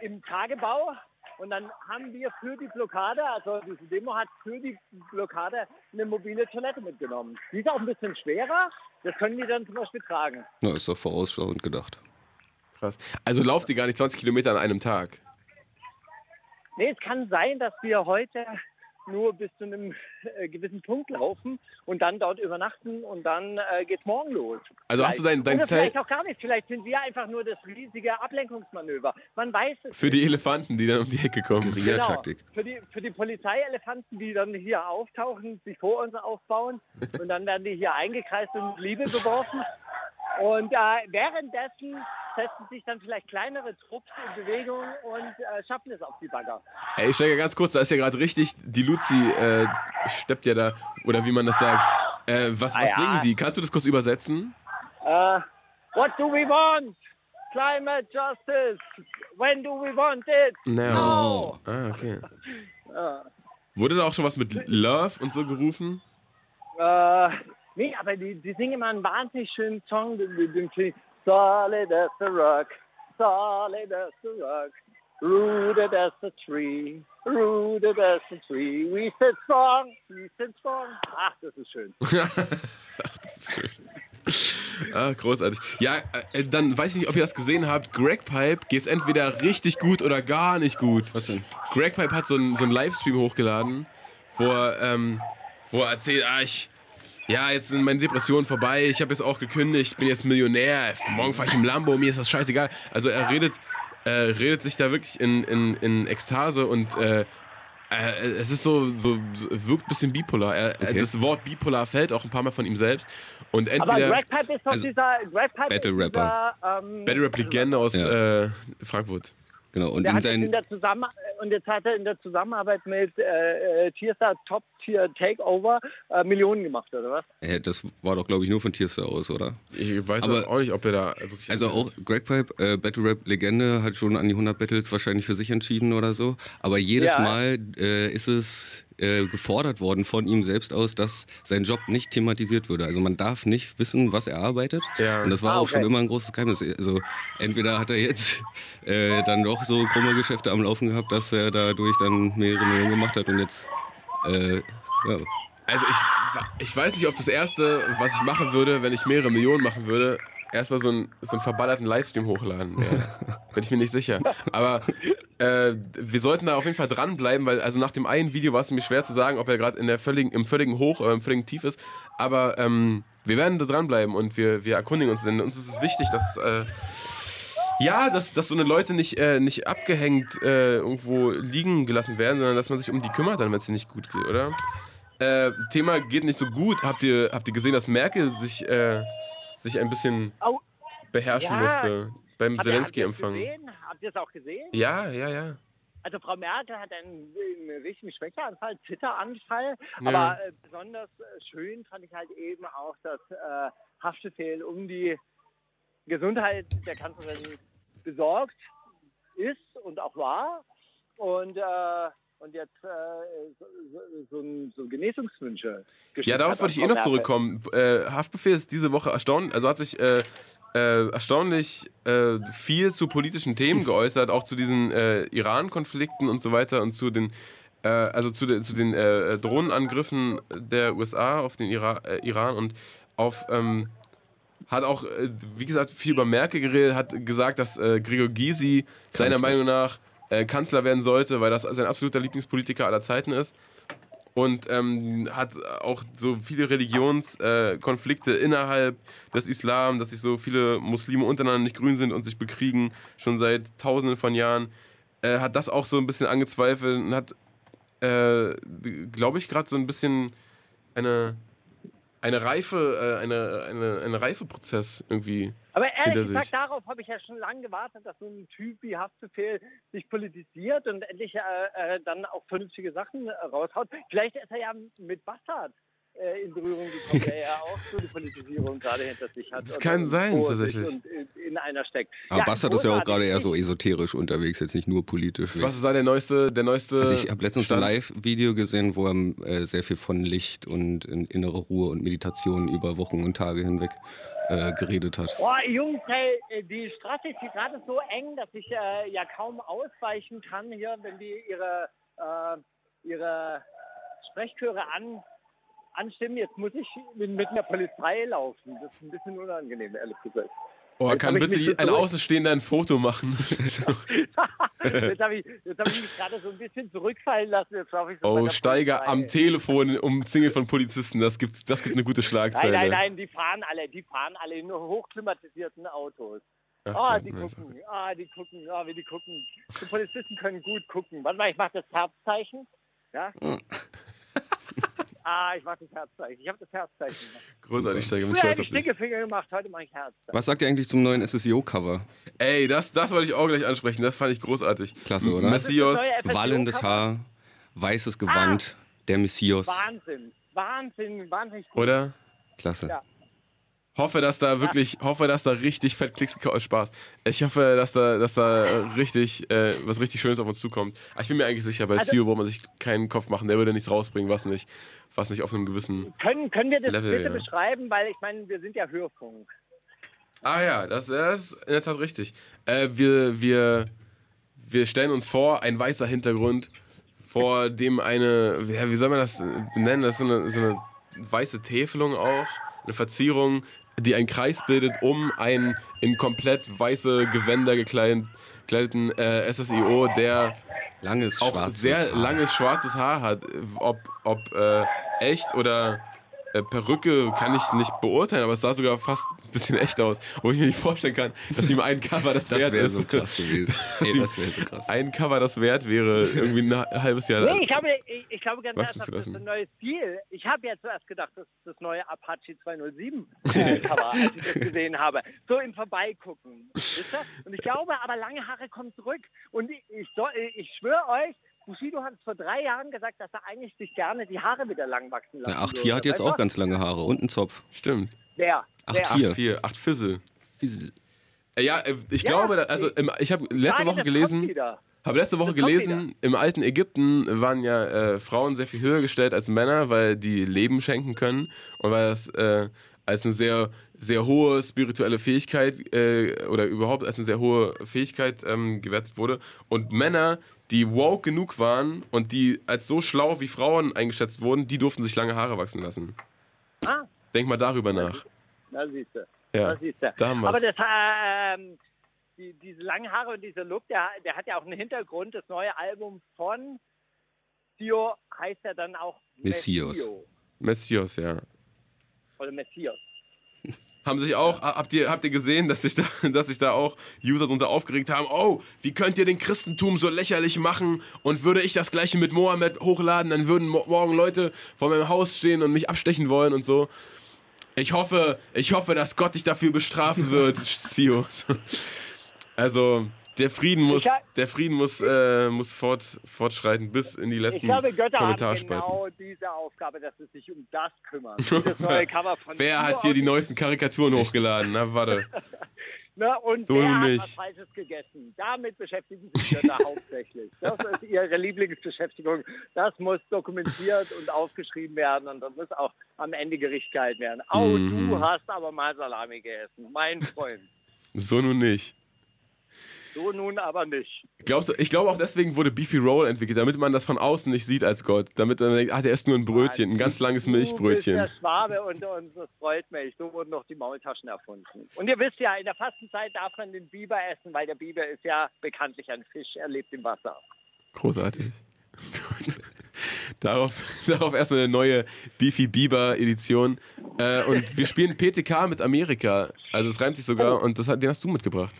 im Tagebau und dann haben wir für die Blockade, also diese Demo hat für die Blockade eine mobile Toilette mitgenommen. Die ist auch ein bisschen schwerer, das können die dann zum Beispiel tragen. Na, ist doch vorausschauend gedacht. Krass. Also lauft ihr gar nicht 20 Kilometer an einem Tag. Nee, es kann sein, dass wir heute nur bis zu einem äh, gewissen Punkt laufen und dann dort übernachten und dann äh, geht's morgen los. Also hast du dein, dein Oder Zelt vielleicht auch gar nicht. Vielleicht sind wir einfach nur das riesige Ablenkungsmanöver. Man weiß es für die Elefanten, die dann um die Ecke kommen? Genau. Für die, für die Polizeielefanten, die dann hier auftauchen, sich vor uns aufbauen und dann werden die hier eingekreist und mit Liebe beworfen. Und äh, währenddessen setzen sich dann vielleicht kleinere Trupps in Bewegung und äh, schaffen es auf die Bagger. Ey, ich steige ganz kurz, da ist ja gerade richtig, die Luzi äh, steppt ja da, oder wie man das sagt. Äh, was Ah was ja. singen die? Kannst du das kurz übersetzen? Äh, what do we want? Climate justice. When do we want it? No. Ah, okay. Ja. Wurde da auch schon was mit Love und so gerufen? Äh, nee, aber die, die singen immer einen wahnsinnig schönen Song, den, den, ich, Solid as a rock, solid as a rock, rooted as a tree, rooted as a tree. We sit strong, we sit strong. Ach, das ist schön. das ist schön. Ah, großartig. Ja, äh, dann weiß ich nicht, ob ihr das gesehen habt. Greg Pipe geht's entweder richtig gut oder gar nicht gut. Was denn? Greg Pipe hat so einen so einen Livestream hochgeladen, wo er, ähm, wo er erzählt, ah, ich, ja, jetzt sind meine Depressionen vorbei, ich habe jetzt auch gekündigt, bin jetzt Millionär, morgen fahre ich im Lambo, mir ist das scheißegal. Also er redet, äh, redet sich da wirklich in, in, in Ekstase und äh, äh, es ist so, so, so wirkt ein bisschen bipolar. Er, Okay. Das Wort bipolar fällt auch ein paar Mal von ihm selbst. Und Aber entweder Greg Pipe ist doch also dieser, Greg Pipe Battle Rapper. dieser, ähm, Battle Rap Legende aus Ja. äh, Frankfurt. Genau. Und Der in hat der Zusammen und jetzt hat er in der Zusammenarbeit mit äh, äh, Tierstar Top Tier Takeover äh, Millionen gemacht, oder was? Äh, das war doch, glaube ich, nur von Tierstar aus, oder? Ich weiß Aber- auch nicht, ob er da wirklich. Also auch Greg Pipe, äh, Battle Rap Legende, hat schon an die 100 Battles wahrscheinlich für sich entschieden oder so. Aber jedes Ja. Mal äh, ist es äh, gefordert worden von ihm selbst aus, dass sein Job nicht thematisiert würde. Also man darf nicht wissen, was er arbeitet. Ja. Und das war Ah, auch schon okay. immer ein großes Geheimnis. Also entweder hat er jetzt äh, dann doch so krumme Geschäfte am Laufen gehabt, dass er dadurch dann mehrere Millionen gemacht hat und jetzt äh, ja, Also ich, ich weiß nicht, ob das Erste, was ich machen würde, wenn ich mehrere Millionen machen würde, erstmal so einen, so einen verballerten Livestream hochladen. Ja. Bin ich mir nicht sicher. Aber äh, wir sollten da auf jeden Fall dranbleiben, weil also nach dem einen Video war es mir schwer zu sagen, ob er gerade in der völligen, im völligen Hoch oder im völligen Tief ist. Aber ähm, wir werden da dranbleiben und wir, wir erkundigen uns. Denn uns ist es wichtig, dass... Äh, ja, dass, dass so eine Leute nicht, äh, nicht abgehängt äh, irgendwo liegen gelassen werden, sondern dass man sich um die kümmert, dann wenn es ihnen nicht gut geht, oder? Äh, Thema geht nicht so gut. Habt ihr, habt ihr gesehen, dass Merkel sich, äh, sich ein bisschen Au. beherrschen Ja. musste beim Zelensky-Empfang? Habt ihr es gesehen? Habt ihr es auch gesehen? Ja, ja, ja. Also Frau Merkel hat einen, einen richtigen Schwächeanfall, Zitteranfall. Ja. Aber äh, besonders äh, schön fand ich halt eben auch das äh, Haftbefehl um die Gesundheit der Kanzlerin besorgt ist und auch war. Und, äh, und jetzt äh, so, so, so, Genesungswünsche geschickt Ja, darauf wollte ich eh noch zurückkommen. Äh, Haftbefehl ist diese Woche erstaunlich, also hat sich äh, äh, erstaunlich äh, viel zu politischen Themen geäußert, auch zu diesen äh, Iran-Konflikten und so weiter und zu den äh, also zu, den zu den äh, Drohnenangriffen der USA auf den Ira äh, Iran und auf ähm, hat auch, wie gesagt, viel über Merkel geredet, hat gesagt, dass äh, Gregor Gysi seiner. Meinung nach äh, Kanzler werden sollte, weil das sein absoluter Lieblingspolitiker aller Zeiten ist. Und ähm, hat auch so viele Religionskonflikte äh, innerhalb des Islam, dass sich so viele Muslime untereinander nicht grün sind und sich bekriegen, schon seit tausenden von Jahren. Äh, hat das auch so ein bisschen angezweifelt und hat, äh, glaube ich, gerade so ein bisschen eine, eine reife, äh, eine, eine, eine reife Prozess irgendwie. Aber ehrlich gesagt, darauf habe ich ja schon lange gewartet, dass so ein Typ wie Haftbefehl sich politisiert und endlich äh, äh, dann auch vernünftige Sachen äh, raushaut. Vielleicht ist er ja mit Bastard äh, in Berührung gekommen, der ja auch so die Politisierung gerade hinter sich hat. Das und- kann sein, tatsächlich. Und in, in einer steckt. Aber Bastard ist ja auch gerade eher so esoterisch unterwegs, jetzt nicht nur politisch. Was ist da der neueste, der neueste Also ich habe letztens Stand? ein Live-Video gesehen, wo er äh, sehr viel von Licht und in, innere Ruhe und Meditation über Wochen und Tage hinweg äh, geredet hat. Boah, Jungs, hey, äh, die Straße ist hier gerade so eng, dass ich äh, ja kaum ausweichen kann hier, wenn die ihre, äh, ihre Sprechchöre an, anstimmen. Jetzt muss ich mit, mit einer Polizei laufen. Das ist ein bisschen unangenehm, ehrlich gesagt. Oh, Jetzt kann bitte so ein Außenstehender ein Foto machen? Jetzt habe ich, jetzt hab ich mich gerade so ein bisschen zurückfallen lassen. Jetzt ich so oh, Steiger am Telefon umzingelt von Polizisten. Das gibt, das gibt eine gute Schlagzeile. Nein, nein, nein, die fahren alle, die fahren alle in hochklimatisierten Autos. Ah, oh, die gucken, ah, die gucken, ah, wie die gucken. Die Polizisten können gut gucken. Warte mal, ich mache das Herzzeichen. Ja? Ah, ich mache das Herzzeichen. Ich habe das Herzzeichen gemacht. Großartig, Steiger. Ich habe Stickefinger gemacht, heute mache ich Herzzeichen. Was sagt ihr eigentlich zum neuen SSIO-Cover? Ey, das, das wollte ich auch gleich ansprechen. Das fand ich großartig. Klasse, oder? Messios. Wallendes Haar, weißes Gewand, ah, der Messias. Wahnsinn, Wahnsinn, wahnsinnig gut. Oder? Klasse. Ja. Hoffe, dass da wirklich, ja. hoffe, dass da richtig fett Klicks Spaß. Ich hoffe, dass da, dass da richtig, äh, was richtig Schönes auf uns zukommt. Aber ich bin mir eigentlich sicher, bei also, CEO wo man sich keinen Kopf machen. Der würde nichts rausbringen, was nicht, was nicht auf einem gewissen. Können, können wir das Level, bitte ja. beschreiben? Weil ich meine, wir sind ja Hörfunk. Ah ja, das, das ist in der Tat richtig. Äh, wir, wir, wir stellen uns vor, ein weißer Hintergrund, vor dem eine, ja, wie soll man das nennen? Das ist so eine, so eine weiße Täfelung auch, eine Verzierung die einen Kreis bildet um einen in komplett weiße Gewänder gekleideten äh, SSIO, der langes, auch sehr Haar. langes schwarzes Haar hat. Ob, ob äh, echt oder äh, Perücke kann ich nicht beurteilen, aber es sah sogar fast bisschen echt aus. Wo ich mir nicht vorstellen kann, dass ihm ein Cover das, das wert ist. So krass gewesen. Ey, das wäre so krass. Ein Cover das wert wäre, irgendwie ein halbes Jahr. Nee, ich glaube, ich, ich glaube ganz ernsthaft, das ist ein neues Ziel. Ich habe ja zuerst gedacht, das ist das neue Apache 207 äh, Cover, als ich das gesehen habe. So im Vorbeigucken. Und ich glaube, aber lange Haare kommen zurück. Und ich, ich, ich schwöre euch, Bushido hat vor drei Jahren gesagt, dass er eigentlich sich gerne die Haare wieder lang wachsen lassen Ja, 8-4 hat jetzt auch ganz lange Haare und einen Zopf. Stimmt. Wer? 8-4. 8 Fissel. Ja, äh, ich ja, glaube, also ich habe letzte Woche gelesen, habe letzte Woche gelesen, im alten Ägypten waren ja äh, Frauen sehr viel höher gestellt als Männer, weil die Leben schenken können und weil das äh, als eine sehr, sehr hohe spirituelle Fähigkeit äh, oder überhaupt als eine sehr hohe Fähigkeit ähm, gewertet wurde. Und Männer, die woke genug waren und die als so schlau wie Frauen eingeschätzt wurden, die durften sich lange Haare wachsen lassen. Ah. Denk mal darüber nach. Da siehst du. Ja, da siehst du. Aber das, ähm, die, diese langen Haare und dieser Look, der, der hat ja auch einen Hintergrund. Das neue Album von Dio heißt ja dann auch Messias. Messias, ja. Oder Messias haben sich auch, habt ihr, habt ihr gesehen, dass sich, da, dass sich da auch User drunter aufgeregt haben, oh, wie könnt ihr den Christentum so lächerlich machen und würde ich das gleiche mit Mohammed hochladen, dann würden morgen Leute vor meinem Haus stehen und mich abstechen wollen und so. Ich hoffe, ich hoffe, dass Gott dich dafür bestrafen wird, Sio. Also, der Frieden muss, der Frieden muss, äh, muss fort, fortschreiten bis in die letzten ich glaube, Götter Kommentarspalten. Genau diese Aufgabe, dass sie sich um das von wer hat hier die neuesten Karikaturen hochgeladen? Na, warte. Na, und so wer nicht. hat was Falsches gegessen? Damit beschäftigen sich Götter hauptsächlich. Das ist ihre Lieblingsbeschäftigung. Das muss dokumentiert und aufgeschrieben werden und das muss auch am Ende Gericht gehalten werden. Oh, mhm. du hast aber mal Salami gegessen, mein Freund. So nun nicht. So nun aber nicht. Glaubst du, ich glaube auch deswegen wurde Beefy Roll entwickelt, damit man das von außen nicht sieht als Gott. Damit man denkt, ach, der ist nur ein Brötchen, ein ganz langes Milchbrötchen. Du bist der Schwabe und, und das freut mich. So wurden noch die Maultaschen erfunden. Und ihr wisst ja, in der Fastenzeit darf man den Biber essen, weil der Biber ist ja bekanntlich ein Fisch, er lebt im Wasser. Großartig. darauf, darauf erstmal eine neue Beefy Bieber Edition. Äh, und wir spielen PTK mit Amerika. Also es reimt sich sogar oh. und das, den hast du mitgebracht.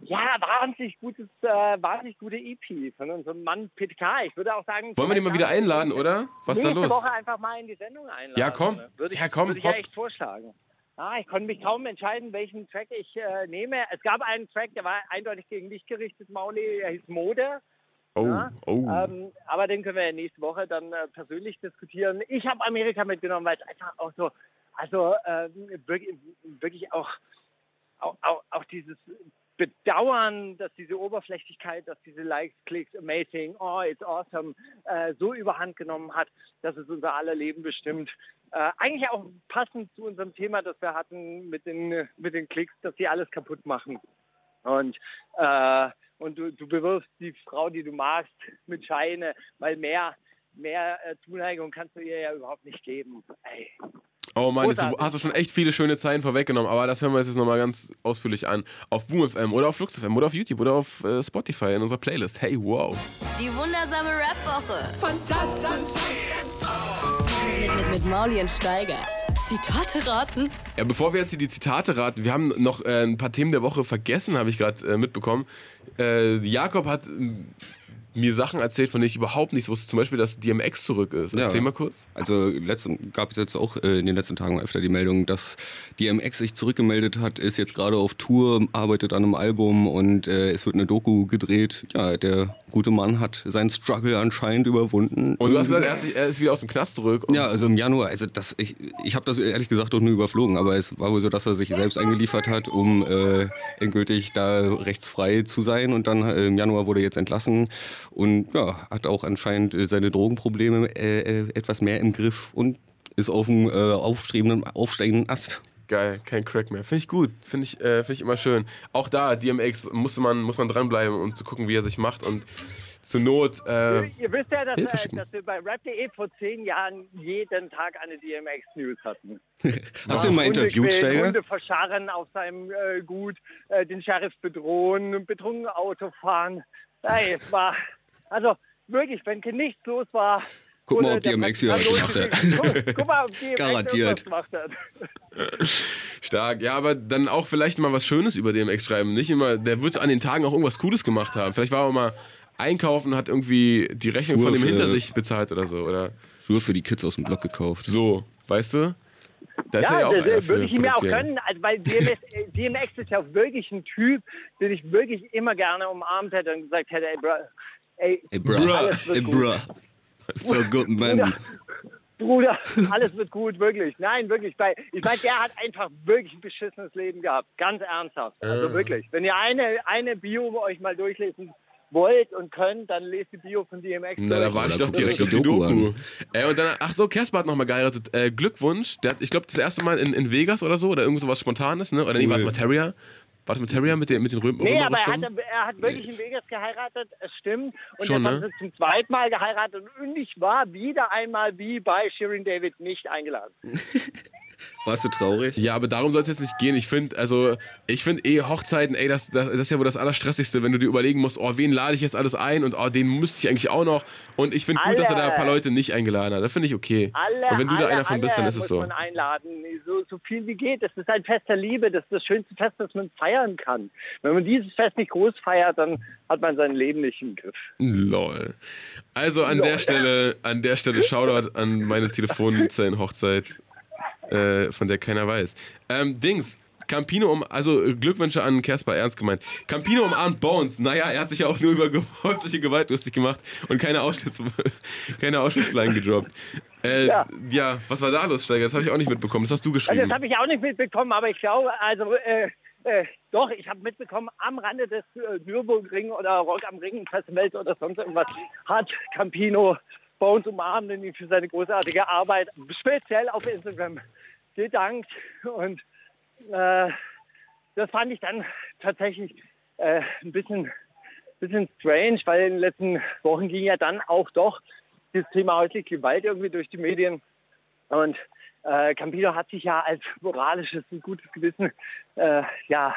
Ja, wahnsinnig gutes, äh, wahnsinnig gute EP von unserem Mann PTK. Ich würde auch sagen. Wollen wir den mal wieder einladen, oder? Was ist da los? Woche einfach mal in die Sendung einladen. Ja, komm. Würde ich, ja, komm, würde ich ja echt vorschlagen. Ah, ich konnte mich kaum entscheiden, welchen Track ich äh, nehme. Es gab einen Track, der war eindeutig gegen dich gerichtet, Mauli, der hieß Mode. Oh, ja, oh. Ähm, aber den können wir ja nächste Woche dann äh, persönlich diskutieren. Ich habe Amerika mitgenommen, weil es einfach auch so, also äh, wirklich, wirklich auch, auch, auch, auch dieses bedauern, dass diese Oberflächlichkeit, dass diese Likes, Clicks, amazing, oh, it's awesome, äh, so überhand genommen hat, dass es unser aller Leben bestimmt. Äh, eigentlich auch passend zu unserem Thema, das wir hatten mit den, mit den Klicks, dass sie alles kaputt machen. Und, äh, und du, du bewirfst die Frau, die du magst, mit Scheine, weil mehr, mehr äh, Zuneigung kannst du ihr ja überhaupt nicht geben. Ey. Oh Mann, jetzt hast du schon echt viele schöne Zeilen vorweggenommen, aber das hören wir uns jetzt nochmal ganz ausführlich an. Auf BoomFM oder auf FluxFM oder auf YouTube oder auf äh, Spotify in unserer Playlist. Hey, wow. Die wundersame Rap-Woche. Fantastisch. Mit, mit, mit Mauli und Steiger. Zitate raten. Ja, bevor wir jetzt hier die Zitate raten, wir haben noch äh, ein paar Themen der Woche vergessen, habe ich gerade äh, mitbekommen. Äh, Jakob hat mir Sachen erzählt, von denen ich überhaupt nichts wusste. Zum Beispiel, dass DMX zurück ist. Ja. Erzähl mal kurz. Also letzten, gab es jetzt auch äh, in den letzten Tagen öfter die Meldung, dass DMX sich zurückgemeldet hat, ist jetzt gerade auf Tour, arbeitet an einem Album und äh, es wird eine Doku gedreht. Ja, der gute Mann hat seinen Struggle anscheinend überwunden. Und du hast gesagt, er, hat sich, er ist wieder aus dem Knast zurück. Ja, also im Januar, also das, ich, ich habe das ehrlich gesagt auch nur überflogen, aber es war wohl so, dass er sich selbst eingeliefert hat, um äh, endgültig da rechtsfrei zu sein und dann äh, im Januar wurde er jetzt entlassen und ja, hat auch anscheinend äh, seine Drogenprobleme äh, äh, etwas mehr im Griff und ist auf dem äh, aufstrebenden, aufsteigenden Ast. Geil, kein Crack mehr. Finde ich gut, finde ich, äh, find ich immer schön. Auch da, DMX, musste man, muss man dranbleiben, um zu gucken, wie er sich macht. Und zur Not, äh, Ihr wisst ja, dass, Hilfe äh, dass wir bei rap.de vor zehn Jahren jeden Tag eine DMX-News hatten. Hast du ihn mal interviewt, Steiger? Hunde verscharren auf seinem äh, Gut, äh, den Sheriff bedrohen, betrunken Auto fahren. Ey, es war, also wirklich, wenn nichts los war. Guck mal, ob der DMX Praktikant wieder was gemacht losgeschickt. Guck, guck mal, ob DMX Garantiert. gemacht hat. stark. Ja, aber dann auch vielleicht mal was Schönes über DMX schreiben. Nicht immer, der wird an den Tagen auch irgendwas Cooles gemacht haben. Vielleicht war er mal einkaufen, hat irgendwie die Rechnung Schuhe von dem für- hinter sich bezahlt oder so. Oder Schuhe für die Kids aus dem Block gekauft. so, weißt du? Da ist er ja Ja, auch das, das würde ich ihm ja auch gönnen, also, weil DMX, DMX ist ja wirklich ein Typ, den ich wirklich immer gerne umarmt hätte und gesagt hätte, ey, bro, ey, Ey, bruh. alles wird Ey, gut. bruh. So good, man. Bruder, Bruder, alles wird gut, wirklich. Nein, wirklich. Weil, ich meine, der hat einfach wirklich ein beschissenes Leben gehabt. Ganz ernsthaft. Also wirklich. Wenn ihr eine, eine Bio euch mal durchlesen wollt und könnt, dann lest die Bio von DMX Na, da war ich doch direkt dir auf die Doku. Äh, und dann, ach so, Kersper hat nochmal geheiratet. Äh, Glückwunsch. Der hat, ich glaube, das erste Mal in, in Vegas oder so, oder irgend sowas Spontanes, ne? Oder nee, Cool. war es Materia? War das Materia mit, den mit den Röm Nee, aber er hat, er hat wirklich in Vegas geheiratet, es stimmt. Und Schon, ne? hat er zum zweiten Mal geheiratet und ich war wieder einmal wie bei Shirin David nicht eingeladen. Warst du traurig? Ja, aber darum soll es jetzt nicht gehen. Ich finde, also, ich finde eh Hochzeiten, ey, das, das, das ist ja wohl das Allerstressigste, wenn du dir überlegen musst, oh, wen lade ich jetzt alles ein und oh, den müsste ich eigentlich auch noch. Und ich finde gut, dass er da ein paar. Leute nicht eingeladen hat. Das finde ich okay. Alle, und wenn du alle, da einer von bist, dann alle ist es so. man einladen, so, so viel wie geht. Das ist ein Fest der Liebe, das ist das schönste Fest, das man feiern kann. Wenn man dieses Fest nicht groß feiert, dann hat man sein Leben nicht im Griff. Lol. Also an der Stelle, an der Stelle Shoutout an meine Telefonzellen-Hochzeit, äh, von der keiner weiß. Ähm, Dings. Campino um, also äh, Glückwünsche an Kersper, ernst gemeint. Campino umarmt Bones. Naja, er hat sich ja auch nur über häusliche Gewalt lustig gemacht und keine, Ausschnitts keine Ausschnittslein gedroppt. Äh, ja. Ja. was war da los, Steiger? Das habe ich auch nicht mitbekommen. Das hast du Also geschrieben. das habe ich auch nicht mitbekommen, aber ich glaube, also äh, äh, doch, ich habe mitbekommen, am Rande des äh, Nürburgring oder Rock am Ring Festivals oder sonst irgendwas hat Campino Bones umarmt und ihn für seine großartige Arbeit speziell auf Instagram gedankt und äh, das fand ich dann tatsächlich äh, ein bisschen, bisschen strange, weil in den letzten Wochen ging ja dann auch doch das Thema häusliche Gewalt irgendwie durch die Medien. Und äh, Campino hat sich ja als moralisches und gutes Gewissen äh, ja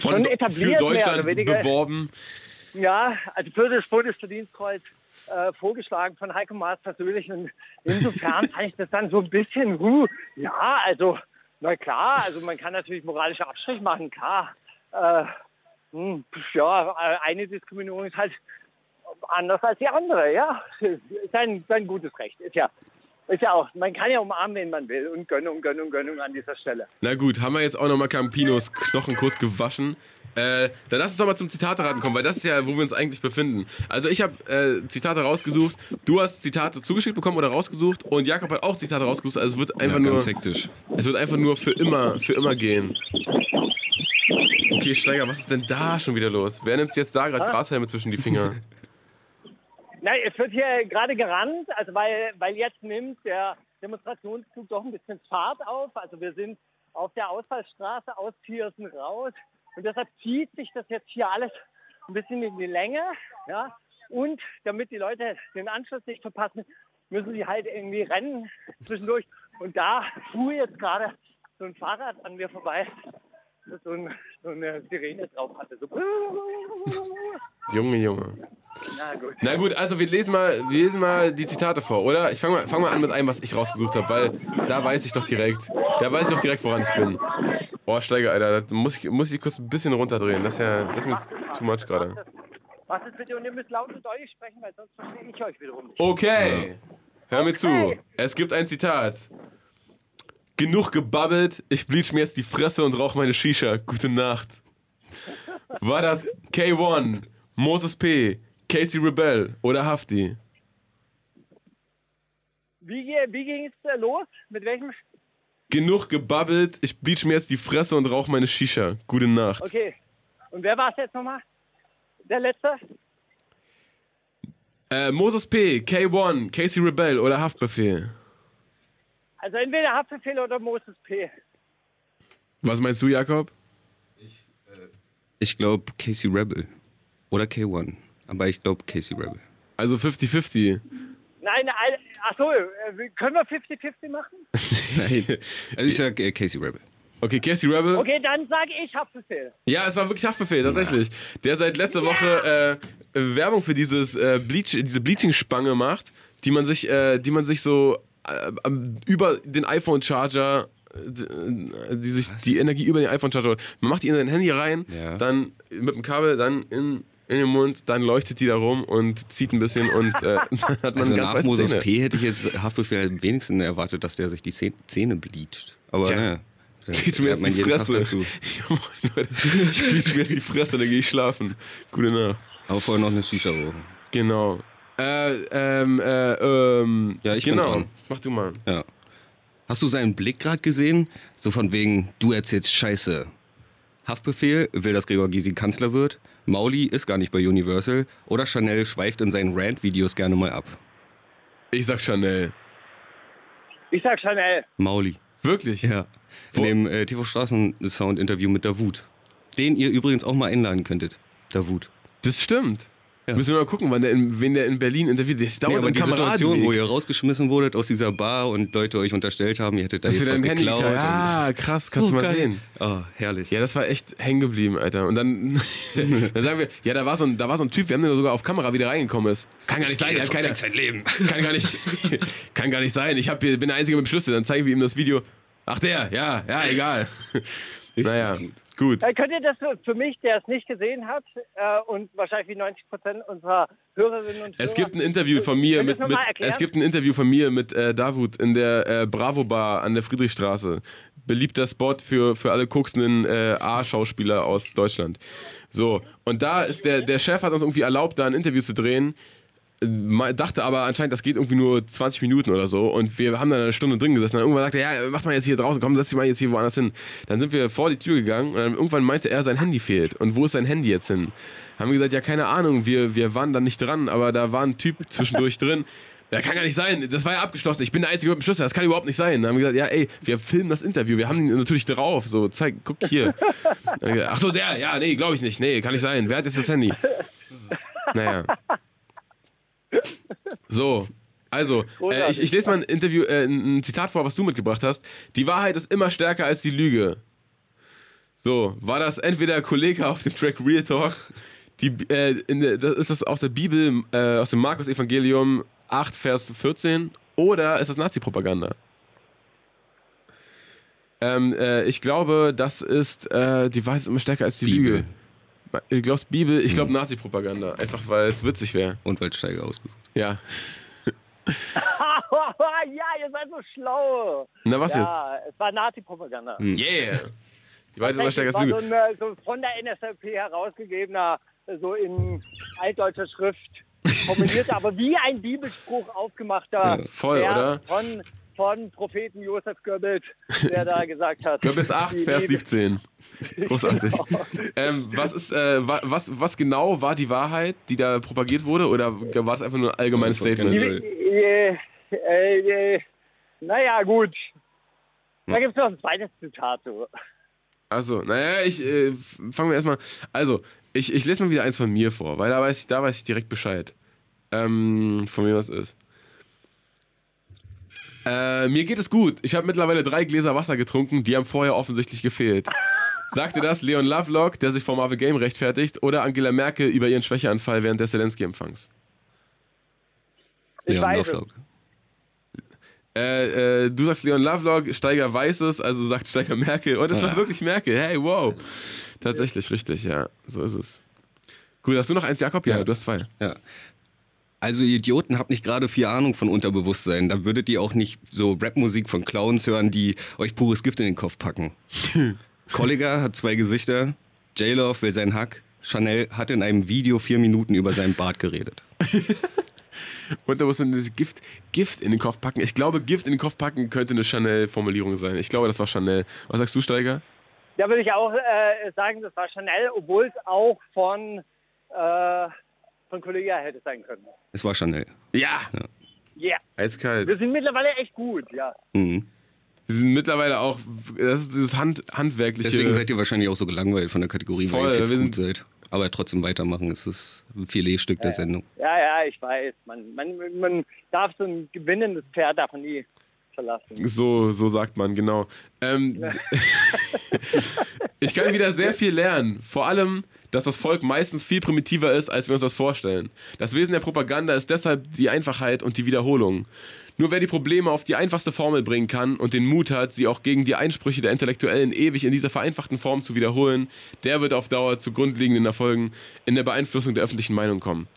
Von, schon für etabliert, mehr Deutschland oder weniger. beworben. Ja, also für das Bundesverdienstkreuz äh, vorgeschlagen von Heiko Maas persönlich. Und insofern fand ich das dann so ein bisschen, huh, ja, also, na klar, also man kann natürlich moralische Abstrich machen, klar. Äh, hm, ja, äh, eine Diskriminierung ist halt anders als die andere, ja. Ist ein, ein gutes Recht, ist ja. Ist ja auch, man kann ja umarmen, wen man will und Gönnung, Gönnung, Gönnung an dieser Stelle. Na gut, haben wir jetzt auch nochmal Campinos Knochen kurz gewaschen. Äh, dann lass uns doch mal zum Zitate-Raten kommen, weil das ist ja, wo wir uns eigentlich befinden. Also ich habe äh, Zitate rausgesucht, du hast Zitate zugeschickt bekommen oder rausgesucht und Jakob hat auch Zitate rausgesucht. Also es wird einfach ja, nur, hektisch. es wird einfach nur für immer, für immer gehen. Okay, Steiger, was ist denn da schon wieder los? Wer nimmt jetzt da gerade Grashelme zwischen die Finger? Nein, es wird hier gerade gerannt, also weil, weil jetzt nimmt der Demonstrationszug doch ein bisschen Fahrt auf. Also wir sind auf der Ausfallstraße aus Thiersen raus und deshalb zieht sich das jetzt hier alles ein bisschen in die Länge. Ja? Und damit die Leute den Anschluss nicht verpassen, müssen sie halt irgendwie rennen zwischendurch. Und da fuhr jetzt gerade so ein Fahrrad an mir vorbei, das so, ein, so eine Sirene drauf hatte. So. Junge, Junge. Na gut. Na gut, also wir lesen mal, wir lesen mal die Zitate vor, oder? Ich fange mal, fang mal an mit einem, was ich rausgesucht habe, weil da weiß ich doch direkt, da weiß ich doch direkt, woran ich bin. Boah, Steiger, Alter, da muss ich, muss ich kurz ein bisschen runterdrehen. Das ist ja, das ist mir too much gerade. Was ist bitte? Und ihr müsst laut und deutlich sprechen, weil sonst verstehe ich euch wiederum nicht. Okay, hör mir zu. Es gibt ein Zitat. Genug gebabbelt, ich bleach mir jetzt die Fresse und rauche meine Shisha. Gute Nacht. War das K1, Moses P., Casey Rebel oder Hafti? Wie, wie ging es äh, los? Mit welchem? Genug gebabbelt, ich bleach mir jetzt die Fresse und rauche meine Shisha. Gute Nacht. Okay. Und wer war es jetzt nochmal? Der letzte? Äh, Moses P., K1, Casey Rebel oder Haftbefehl? Also entweder Haftbefehl oder Moses P. Was meinst du, Jakob? Ich glaube Casey Rebel. Oder K1. Aber ich glaube Casey Rebel. Also 50-50. Nein, ein- ach so, äh, können wir 50-50 machen? Nein. Also ich sag äh, Casey Rebel. Okay, Casey Rebel. Okay, dann sage ich Haftbefehl. Ja, es war wirklich Haftbefehl, tatsächlich. Der seit letzter Woche äh, Werbung für dieses äh, Bleach, diese Bleaching-Spange macht, die man sich, äh, die man sich so äh, über den iPhone-Charger, äh, die sich die Energie über den iPhone-Charger, holt. man macht die in sein Handy rein, Ja. dann mit dem Kabel, dann in, in den Mund, dann leuchtet die da rum und zieht ein bisschen und äh, hat man Also ganz nach Moses Zähne. P. hätte ich jetzt Haftbefehl am wenigsten erwartet, dass der sich die Zäh- Zähne bleacht. Aber Tja. naja. Da Bleach mir jetzt man die Fresse. dazu. Ja, moin, Leute. Ich bleach mir jetzt die Fresse, dann gehe ich schlafen. Gute Nacht. Aber vorher noch eine Shisha rauchen. Genau. Äh, ähm, äh, ähm. Ja, ich bin genau. dran. Mach du mal. Ja. Hast du seinen Blick gerade gesehen? So von wegen, du erzählst Scheiße. Haftbefehl will, dass Gregor Gysi Kanzler wird. Mauli ist gar nicht bei Universal. Oder Chanel schweift in seinen Rant-Videos gerne mal ab. Ich sag Chanel. Ich sag Chanel. Mauli. Wirklich? Ja. Wo- In dem äh, TV Straßen-Sound-Interview mit Davut. Den ihr übrigens auch mal einladen könntet. Davut. Das stimmt. Ja. Müssen wir mal gucken, wann der in, wen der in Berlin interviewt. Das dauert Nee, aber die Situation, wo ihr rausgeschmissen wurdet aus dieser Bar und Leute euch unterstellt haben, ihr hättet da Dass jetzt was geklaut. Ja, und- krass, kannst So du mal geil. sehen. Oh, herrlich. Ja, das war echt hängen geblieben, Alter. Und dann, dann sagen wir, ja, da war, so ein, da war so ein Typ, wir haben den sogar auf Kamera wieder reingekommen ist. Kann gar nicht sein, der hat keine, sein Leben. kann gar nicht, kann gar nicht sein. Ich hab hier, bin der Einzige mit dem Schlüssel. Dann zeigen wir ihm das Video. Ach der, ja, ja, egal. naja, gut. Gut. Äh, könnt ihr das für- mich, der es nicht gesehen hat äh, und wahrscheinlich wie 90 Prozent unserer Hörerinnen und Hörer... Es gibt ein Interview von mir mit, mit es gibt ein Interview von mir mit äh, Davut in der äh, Bravo Bar an der Friedrichstraße. Beliebter Spot für, für alle koksenden äh, A-Schauspieler aus Deutschland. So, und da ist der, der Chef hat uns irgendwie erlaubt, da ein Interview zu drehen. Dachte aber anscheinend, das geht irgendwie nur 20 Minuten oder so. Und wir haben dann eine Stunde drin gesessen. Dann irgendwann sagte er, ja, mach mal jetzt hier draußen, komm, setz dich mal jetzt hier woanders hin. Dann sind wir vor die Tür gegangen und dann irgendwann meinte er, sein Handy fehlt. Und wo ist sein Handy jetzt hin? Haben wir gesagt, ja, keine Ahnung, wir, wir waren da nicht dran, aber da war ein Typ zwischendurch drin. Ja, kann gar nicht sein. Das war ja abgeschlossen. Ich bin der Einzige mit dem Schlüssel. Das kann überhaupt nicht sein. Dann haben wir gesagt, ja, ey, wir filmen das Interview. Wir haben ihn natürlich drauf. So, zeig, guck hier. Dann Ach so, der. Ja, nee, glaube ich nicht. Nee, kann nicht sein. Wer hat jetzt das Handy? Naja. So, also, äh, ich, ich lese mal ein Interview, äh, ein Zitat vor, was du mitgebracht hast. Die Wahrheit ist immer stärker als die Lüge. So, war das entweder Kollege auf dem Track Real Talk, die, äh, in der, das ist das aus der Bibel, äh, aus dem Markus-Evangelium 8, Vers 14, oder ist das Nazi-Propaganda? Ähm, äh, ich glaube, das ist, äh, die Wahrheit ist immer stärker als die Bibel. Lüge. Du glaubst Bibel, ich glaube Nazi-Propaganda. Einfach weil es witzig wäre. Und weil Steiger ausgesucht. Ja. ja, ihr seid so schlau. Na, was ja, es war Nazi-Propaganda. jetzt? Yeah. Die als war so, Lüge. ein, äh, so von der NSDAP herausgegebener, so in altdeutscher Schrift formulierter, aber wie ein Bibelspruch aufgemachter Ja, voll, oder? Von, von Propheten Josef Goebbels, der da gesagt hat. Goebbels 8, die Vers Liebe- 17. Großartig. Genau. Ähm, was, ist, äh, wa- was, was genau war die Wahrheit, die da propagiert wurde? Oder war es einfach nur ein allgemeines Statement? Äh, äh, naja, gut. Da gibt es noch ein zweites Zitat. So. Achso, naja, ich äh, fangen wir erstmal. Also, ich, ich lese mal wieder eins von mir vor, weil da weiß ich, da weiß ich direkt Bescheid. Ähm, von wem das ist. Äh, mir geht es gut. Ich habe mittlerweile drei Gläser Wasser getrunken, die haben vorher offensichtlich gefehlt. Sagte das Leon Lovelock, der sich vor Marvel Game rechtfertigt, oder Angela Merkel über ihren Schwächeanfall während des Zelensky-Empfangs? Ich Leon weiß es. Lovelock. Äh, äh, du sagst Leon Lovelock, Steiger weiß es, also sagt Steiger Merkel. Und es war Ja. wirklich Merkel. Hey, wow. Tatsächlich richtig, ja. So ist es. Gut, hast du noch eins, Jakob? Ja, Ja. du hast zwei. Ja. Also ihr Idioten habt nicht gerade viel Ahnung von Unterbewusstsein. Da würdet ihr auch nicht so Rapmusik von Clowns hören, die euch pures Gift in den Kopf packen. Kollega hat zwei Gesichter. J-Love will sein Hack. Chanel hat in einem Video vier Minuten über seinen Bart geredet. Und da muss man das Gift, Gift in den Kopf packen. Ich glaube, Gift in den Kopf packen könnte eine Chanel-Formulierung sein. Ich glaube, das war Chanel. Was sagst du, Steiger? Da würde ich auch äh, sagen, das war Chanel, obwohl es auch von, äh, von Kollega hätte sein können. Es war Chanel. Ja, Ja, eiskalt. wir sind mittlerweile echt gut, ja. Mhm. Sie sind mittlerweile auch, das ist dieses Hand, handwerkliche. Deswegen seid ihr wahrscheinlich auch so gelangweilt von der Kategorie, Voll, weil ihr zu gut seid. Aber trotzdem weitermachen, es ist ein Filetstück der Sendung. Ja, ja, ich weiß. Man, man, man darf so ein gewinnendes Pferd davon nie verlassen. So, so sagt man, genau. Ähm, ich kann wieder sehr viel lernen. Vor allem, dass das Volk meistens viel primitiver ist, als wir uns das vorstellen. Das Wesen der Propaganda ist deshalb die Einfachheit und die Wiederholung. Nur wer die Probleme auf die einfachste Formel bringen kann und den Mut hat, sie auch gegen die Einsprüche der Intellektuellen ewig in dieser vereinfachten Form zu wiederholen, der wird auf Dauer zu grundlegenden Erfolgen in der Beeinflussung der öffentlichen Meinung kommen.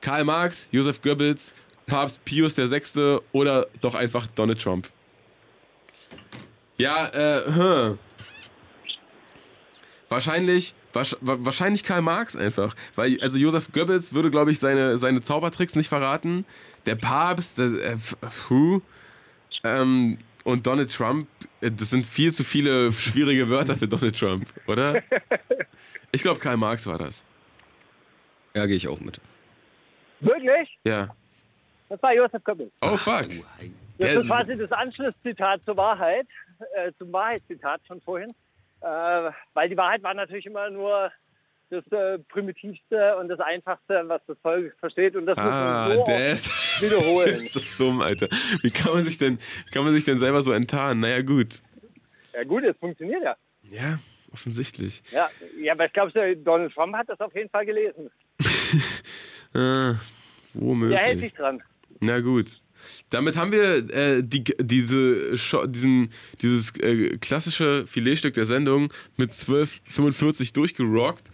Karl Marx, Joseph Goebbels, Papst Pius VI. oder doch einfach Donald Trump. Ja, äh, hm. Wahrscheinlich, wahrscheinlich Karl Marx einfach. Weil, also Joseph Goebbels würde, glaube ich, seine, seine Zaubertricks nicht verraten. Der Papst, der, äh, who? Ähm, und Donald Trump, äh, das sind viel zu viele schwierige Wörter für Donald Trump, oder? Ich glaube, Karl Marx war das. Ja, gehe ich auch mit. Wirklich? Ja. Das war Josef Goebbels. Oh, fuck. Das ist quasi das Anschlusszitat zur Wahrheit, äh, zum Wahrheitszitat von vorhin. Äh, weil die Wahrheit war natürlich immer nur das äh, Primitivste und das Einfachste, was das Volk versteht. Und das muss Ah, man so der oft ist, wiederholen. ist das dumm, Alter. Wie kann man sich denn, kann man sich denn selber so enttarnen? Naja, gut. Ja gut, es funktioniert ja. Ja, offensichtlich. Ja, ja aber ich glaube, Donald Trump hat das auf jeden Fall gelesen. Äh, womöglich. Der hält sich dran. Na gut. Damit haben wir äh, die, diese, diesen, dieses äh, klassische Filetstück der Sendung mit 12,45 durchgerockt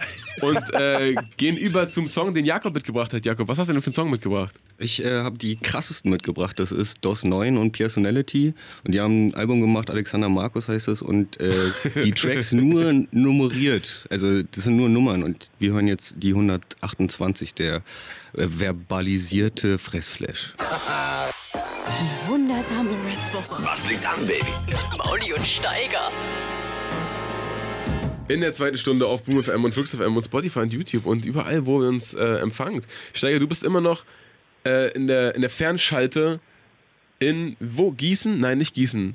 und äh, gehen über zum Song, den Jakob mitgebracht hat. Jakob, was hast du denn für einen Song mitgebracht? Ich äh, habe die krassesten mitgebracht. Das ist DOS 9 und Personality. Und die haben ein Album gemacht, Alexander Markus heißt es. Und äh, die Tracks nur nummeriert. Also das sind nur Nummern. Und wir hören jetzt die 128, der äh, verbalisierte Fressflash. Die wundersame Red Woche. Was liegt an, Baby? Mauli und Steiger. In der zweiten Stunde auf Boom FM und Flux FM und Spotify und YouTube und überall, wo ihr uns äh, empfangt. Steiger, du bist immer noch äh, in, der, in der Fernschalte in, wo? Gießen? Nein, nicht Gießen.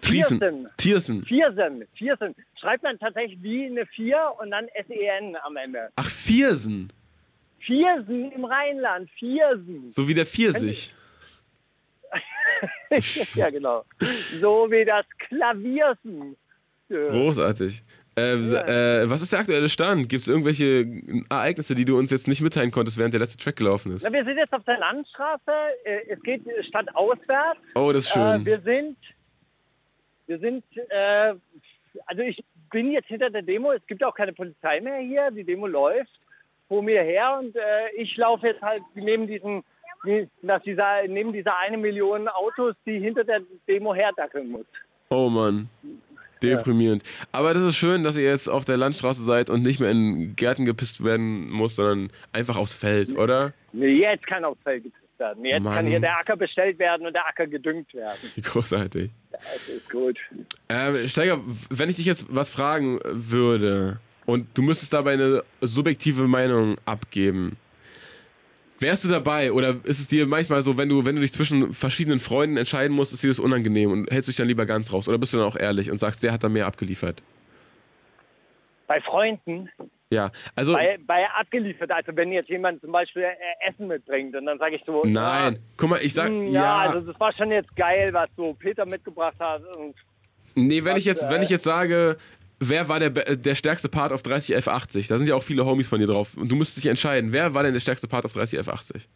Triesen. Viersen. Tiersen. Viersen, Viersen. Schreibt man tatsächlich wie eine Vier und dann S-E-N am Ende. Ach, Viersen. Viersen im Rheinland, Viersen. So wie der Pfirsich. ja, genau. So wie das Klaviersen. Äh, Großartig. Äh, Ja. äh, was ist der aktuelle Stand? Gibt es irgendwelche Ereignisse, die du uns jetzt nicht mitteilen konntest, während der letzte Track gelaufen ist? Na, wir sind jetzt auf der Landstraße. Äh, Es geht stadtauswärts. Oh, das ist Äh, schön. wir sind, wir sind, äh, also ich bin jetzt hinter der Demo. Es gibt auch keine Polizei mehr hier. Die Demo läuft vor mir her und äh, ich laufe jetzt halt neben diesen, die- nach dieser, neben dieser eine Million Autos, die hinter der Demo herdackeln muss. Oh Mann. Deprimierend. Aber das ist schön, dass ihr jetzt auf der Landstraße seid und nicht mehr in Gärten gepisst werden muss, sondern einfach aufs Feld, oder? Nee, jetzt kann aufs Feld gepisst werden. Jetzt Mann. kann hier der Acker bestellt werden und der Acker gedüngt werden. Großartig. Das ist gut. Ähm, Steiger, wenn ich dich jetzt was fragen würde und du müsstest dabei eine subjektive Meinung abgeben, wärst du dabei oder ist es dir manchmal so, wenn du, wenn du dich zwischen verschiedenen Freunden entscheiden musst, ist dir das unangenehm und hältst dich dann lieber ganz raus oder bist du dann auch ehrlich und sagst, der hat da mehr abgeliefert? bei Freunden, Ja, also bei, bei abgeliefert. Also wenn jetzt jemand zum Beispiel äh, Essen mitbringt und dann sage ich so, nein. Guck mal, ich Ja, sag hm, ja. ja, also das war schon jetzt geil, was so Peter mitgebracht hat. Und nee, wenn ich was, jetzt, wenn äh, ich jetzt sage, wer war der, be- der stärkste Part auf 301180? Da sind ja auch viele Homies von dir drauf. Und du müsstest dich entscheiden, wer war denn der stärkste Part auf 301180?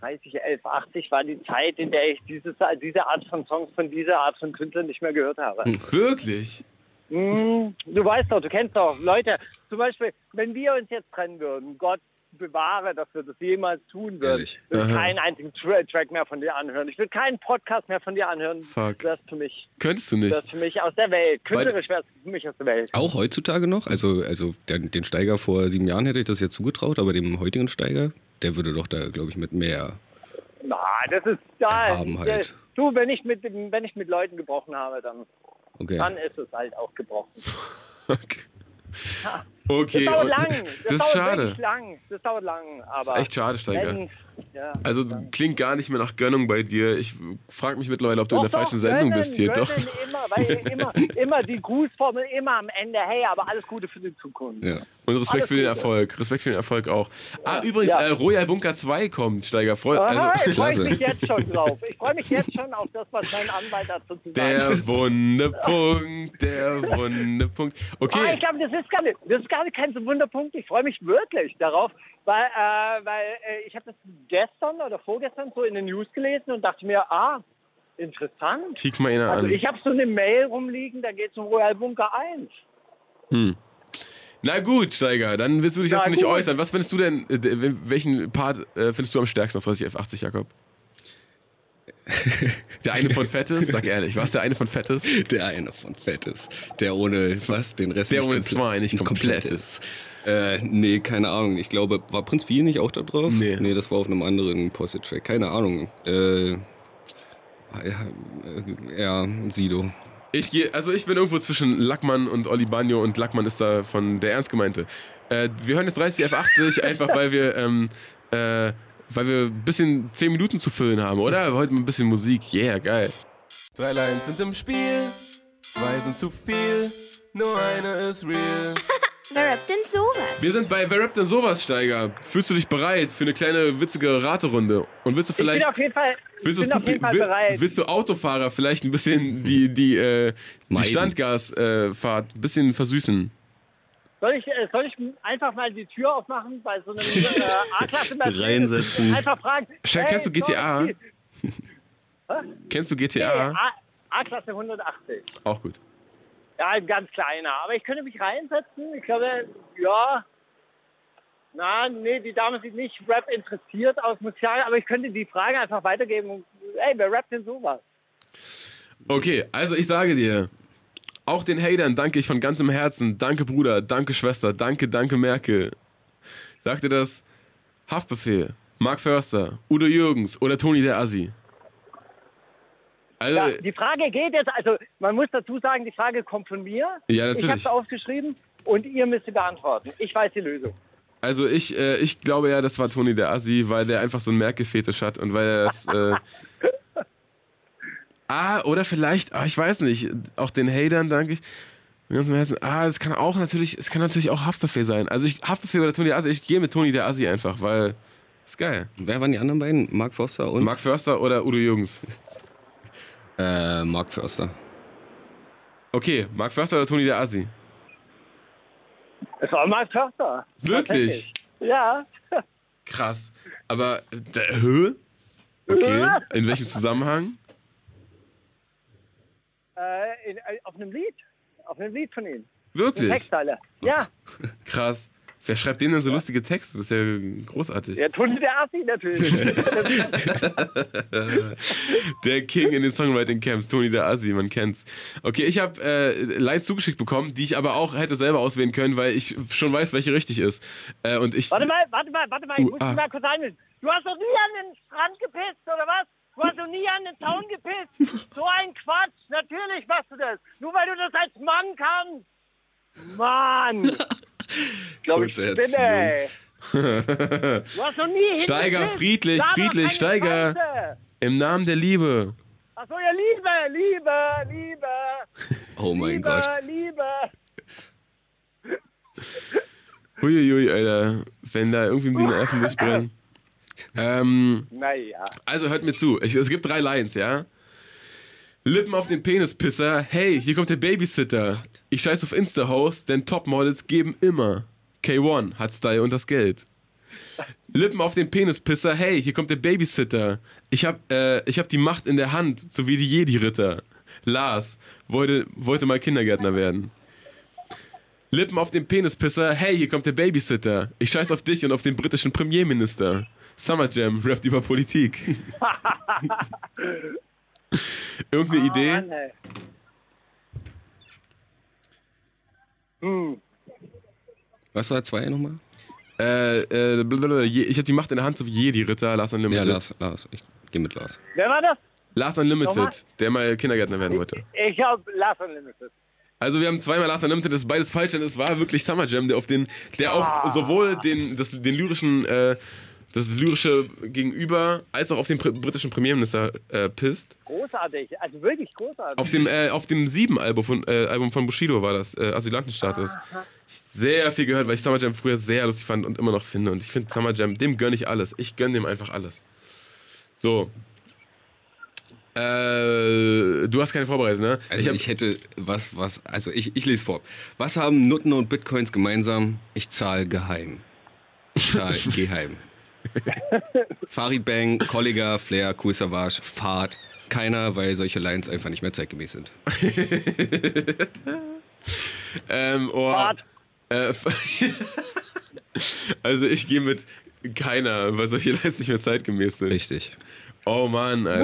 30, 11, 80 war die Zeit, in der ich dieses, diese Art von Songs von dieser Art von Künstlern nicht mehr gehört habe. Wirklich? Mm, du weißt doch, du kennst doch Leute. Zum Beispiel, wenn wir uns jetzt trennen würden, Gott bewahre, dass wir das jemals tun würden, Ehrlich? würde ich Aha. keinen einzigen Tra Track mehr von dir anhören. Ich würde keinen Podcast mehr von dir anhören. Fuck. Das für mich, Könntest du nicht? das für mich aus der Welt. Künstlerisch wäre es für mich aus der Welt. Auch heutzutage noch? Also, also den, den Steiger vor sieben Jahren hätte ich das jetzt zugetraut, aber dem heutigen Steiger, der würde doch da, glaube ich, mit mehr. Na, das ist da. Erhabenheit. äh, Du, wenn ich mit wenn ich mit Leuten gebrochen habe, dann, Okay. dann ist es halt auch gebrochen. Okay. Das Okay. dauert und- lang. Das, Das, ist dauert schade. lang. Das dauert lang. Aber echt schade, Steiger. wenn- ja, Also klingt gar nicht mehr nach Gönnung bei dir. Ich frage mich mittlerweile, ob du in der Doch, falschen doch, Sendung gönnen, bist hier. Doch. gönnen Immer, weil immer, immer die Grußformel immer am Ende. Hey, aber alles Gute für die Zukunft. Ja. Und Respekt Alles für den Gute. Erfolg. Respekt für den Erfolg auch. Ah, übrigens, Ja. äh, Royal Bunker 2 kommt, Steiger. Freu Aha, also, ich freue mich jetzt schon drauf. Ich freue mich jetzt schon auf das, was mein Anwalt dazu zu sagen der hat. wunde Punkt, der wunde Punkt. Ah, Okay, ich glaube, das ist gar nicht, das ist gar nicht kein so Wunderpunkt. Ich freue mich wirklich darauf, weil, äh, weil äh, ich habe das gestern oder vorgestern so in den News gelesen und dachte mir, ah, interessant. kick mal ihn Also an. ich habe so eine Mail rumliegen, da geht es um Royal Bunker 1. Hm. Na gut, Steiger, dann willst du dich Na dazu nicht gut. äußern. Was findest du denn, äh, welchen Part äh, findest du am stärksten auf 30 F80, Jakob? Der eine von Fettes? Sag ehrlich, was der eine von Fettes? Der eine von Fettes. Der ohne, was, den Rest Der nicht ohne zwei, nicht komplett ist. Äh, nee, keine Ahnung. Ich glaube, war Prinz Pi nicht auch da drauf? Nee. Nee, das war auf einem anderen Posse-Track. Keine Ahnung. Äh, ja, äh, ja, Sido. Ich gehe, also ich bin irgendwo zwischen Lackmann und Oli Bagno und Lackmann ist da von der ernst gemeinte. Äh, wir hören jetzt 30 F80 einfach, weil wir, ähm, äh, weil wir ein bisschen 10 Minuten zu füllen haben, oder? Heute mal ein bisschen Musik. Yeah, geil. Drei Lines sind im Spiel, zwei sind zu viel, nur eine ist real. Wer rappt denn sowas? Wir sind bei Wer rappt denn sowas, Steiger? Fühlst du dich bereit für eine kleine witzige Raterunde? Und willst du Ich bin vielleicht, auf jeden Fall, willst, du auf jeden Fall will- bereit. willst du Autofahrer vielleicht ein bisschen die, die, äh, die. Standgasfahrt ein bisschen versüßen? Soll ich, äh, soll ich einfach mal die Tür aufmachen bei so einem äh, A-Klasse? Reinsetzen. Einfach fragen. Schein, kennst du GTA? Kennst du nee, GTA? A- A-Klasse 180. Auch gut. Ja, ein ganz kleiner. Aber ich könnte mich reinsetzen. Ich glaube, ja. Na, nee, die Dame sieht nicht Rap interessiert aus, muss. Aber ich könnte die Frage einfach weitergeben. Ey, wer rappt denn sowas? Okay, also ich sage dir, auch den Hatern danke ich von ganzem Herzen. Danke Bruder, danke Schwester, danke, danke Merkel. Sagt ihr das? Haftbefehl, Mark Förster, Udo Jürgens oder Toni der Assi? Also, Ja, die Frage geht jetzt, also man muss dazu sagen, die Frage kommt von mir. Ja, Ich habe natürlich. es aufgeschrieben und ihr müsst sie beantworten. Ich weiß die Lösung. also ich, äh, ich glaube ja, das war Toni der Assi, weil der einfach so einen Merkel-Fetisch hat und weil er das... Äh, ah, oder vielleicht, ah, ich weiß nicht, auch den Hatern danke ich. Von ganzem Herzen. Ah, es kann auch natürlich, es kann natürlich auch Haftbefehl sein. Also ich, Haftbefehl oder Toni der Assi, ich gehe mit Toni der Assi einfach, weil ist geil. Wer waren die anderen beiden? Mark Foster und? Mark Förster oder Udo Jürgens? Äh, Mark Förster. Okay, Mark Förster oder Toni der Assi? Es war mal Förster. Wirklich? Ja. Krass. Aber, hä? Okay, in welchem Zusammenhang? Äh, in, äh, auf einem Lied. Auf einem Lied von ihm. Wirklich? Textteile. Ja. Krass. Wer schreibt denen denn so lustige Texte? Das ist ja großartig. Der Tunnel der Assi natürlich. Der King in den Songwriting Camps, Toni der Assi, man kennt's. Okay, ich habe äh, Lines zugeschickt bekommen, die ich aber auch hätte selber auswählen können, weil ich schon weiß, welche richtig ist. Äh, und ich. warte mal, warte mal, warte mal. Ich Uh, muss ah. mal kurz einmischen. Du hast doch nie an den Strand gepisst, oder was? Du hast doch nie an den Zaun gepisst. So ein Quatsch. Natürlich machst du das. Nur weil du das als Mann kannst. Mann. Ich glaube, ich spinne, ey. Du hast noch nie Steiger, friedlich, friedlich, Steiger. Scheiße. Im Namen der Liebe. Ach so, ja, Liebe, Liebe, Liebe. Oh mein Liebe, Gott. Liebe. Huiuiui, Alter. Wenn da irgendwie die Nerven durchbrennen. Ähm, Naja. also hört mir zu. Ich, es gibt drei Lines, ja? Lippen auf den Penispisser. Hey, hier kommt der Babysitter. Ich scheiß auf Insta-Host, denn Topmodels geben immer. K1 hat Style und das Geld. Lippen auf den Penispisser. Hey, hier kommt der Babysitter. Ich hab, äh, ich hab die Macht in der Hand, so wie die Jedi-Ritter. Lars wollte, wollte mal Kindergärtner werden. Lippen auf den Penispisser. Hey, hier kommt der Babysitter. Ich scheiß auf dich und auf den britischen Premierminister. Summer Jam rappt über Politik. Irgendeine Idee? Mann, ey. Hm. Was war zwei nochmal? Äh, äh, blablabla, ich hab die Macht in der Hand, so wie Jedi-Ritter. Lars Ja, Unlimited. Lars, Lars. Ich gehe mit Lars. Wer war das? Lars Nochmal? Unlimited, der mal Kindergärtner werden wollte. Ich hab Last Unlimited. Also wir haben zweimal Last Unlimited, das ist beides falsch, denn es war wirklich Summer Jam, der auf den, der auf sowohl den, das, den lyrischen, äh, das lyrische Gegenüber als auch auf den pr britischen Premierminister äh, pisst. Großartig. Also wirklich großartig. Auf dem, äh, auf dem Sieben-Album von, äh, Album von Bushido war das, äh, Asylantenstatus. Sehr viel gehört, weil ich Summer Jam früher sehr lustig fand und immer noch finde. Und ich finde Summer Jam, dem gönne ich alles. Ich gönne dem einfach alles. So. Äh, du hast keine vorbereitet, ne? Also hab- ich, hätte was, was, also ich, ich lese vor. Was haben Nutten und Bitcoins gemeinsam? Ich zahle geheim. Ich zahle geheim. Farid Bang, Kollega, Flair, Cool Savage, Fahrt. Keiner, weil solche Lines einfach nicht mehr zeitgemäß sind. Ähm, oh, Fahrt. äh, also ich gehe mit keiner, weil solche Lines nicht mehr zeitgemäß sind. Richtig. Oh Mann, Alter.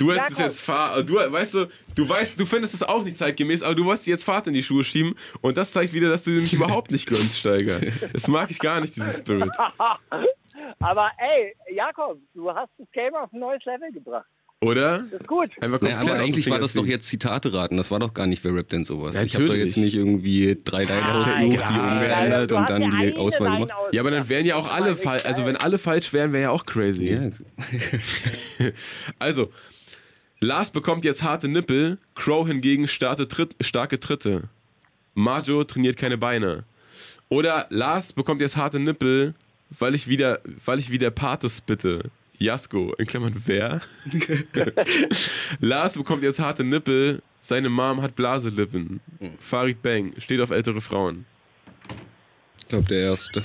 Du hast es Jakob. jetzt Fahr, du weißt du, du weißt, du findest es auch nicht zeitgemäß, aber du wolltest jetzt Fahrt in die Schuhe schieben und das zeigt wieder, dass du mich überhaupt nicht gönnst, Steiger. Das mag ich gar nicht, diesen Spirit. Aber ey, Jakob, du hast das Game auf ein neues Level gebracht. Oder? Das ist gut. Einfach Naja, aber eigentlich war das doch jetzt Zitate raten. Das war doch gar nicht, wer rappt denn sowas. Ich habe doch jetzt nicht irgendwie drei Lines Ah, rausgesucht, die umgeändert und dann ja die Auswahl Line gemacht. aus- Ja, aber dann wären ja auch alle falsch. Also wenn alle falsch wären, wäre ja auch crazy. Ja, Also, Lars bekommt jetzt harte Nippel, Crow hingegen Tritt, starke Tritte. Majo trainiert keine Beine. Oder Lars bekommt jetzt harte Nippel, weil ich wieder, weil ich wieder Pates bitte. Jasko, in Klammern wer? Lars bekommt jetzt harte Nippel, seine Mom hat Blaselippen. Farid Bang steht auf ältere Frauen. ich glaube, der erste.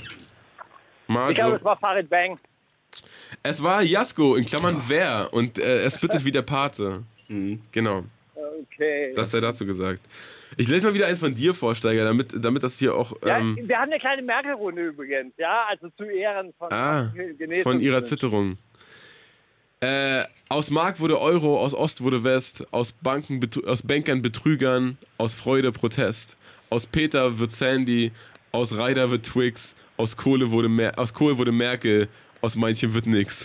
Majo, Ich glaube, es war Farid Bang. Es war Jasko, in Klammern wer? Und äh, er splittet wie der Pate. Genau. Okay. Das hat er dazu gesagt. Ich lese mal wieder eins von dir vor, Steiger, damit, damit das hier auch ja, ähm, wir haben eine kleine Merkel-Runde übrigens, ja, also zu Ehren von, ah, von ihrer Zitterung. Äh, aus Mark wurde Euro, aus Ost wurde West, aus, Banken, aus Bankern Betrügern, aus Freude Protest, aus Peter wird Sandy, aus Ryder wird Twix, aus Kohle wurde, Mer aus Kohl wurde Merkel, aus manchen wird nix.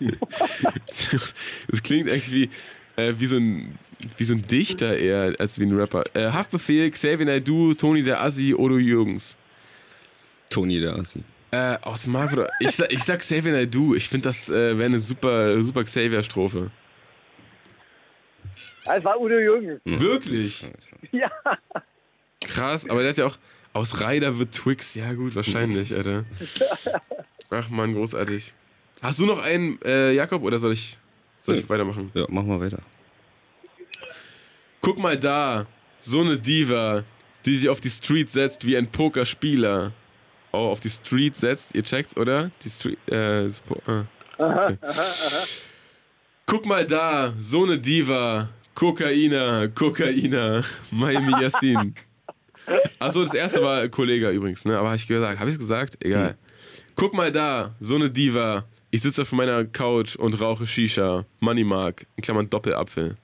das klingt eigentlich wie, äh, wie, so ein, wie so ein Dichter eher als wie ein Rapper. Äh, Haftbefehl, Xavier Naidoo, Toni der Assi, Odo Jürgens. Toni der Assi. Äh, aus Mark oder ich, sag- ich sag Xavier Naidoo. Ich finde, das äh, wäre eine super, super Xavier-Strophe. Das war Udo Jürgens. Wirklich? Ja. Krass, aber der hat ja auch aus Ryder wird Twix. Ja, gut, wahrscheinlich, Alter. Ach man, großartig. Hast du noch einen, äh, Jakob, oder soll ich, soll ich weitermachen? Ja, machen wir weiter. Guck mal da, so eine Diva, die sich auf die Street setzt wie ein Pokerspieler. Oh, auf die Street setzt, ihr checkt's, oder? Die Street, äh, das Po- ah. okay. Guck mal da, so eine Diva, Kokaina, Kokaina, Miami Yassin. Achso, das erste war Kollege übrigens, ne? Aber hab ich gesagt, habe ich gesagt? Egal. Guck mal da, so eine Diva. Ich sitze auf meiner Couch und rauche Shisha. Money Mark, in Klammern Doppelapfel.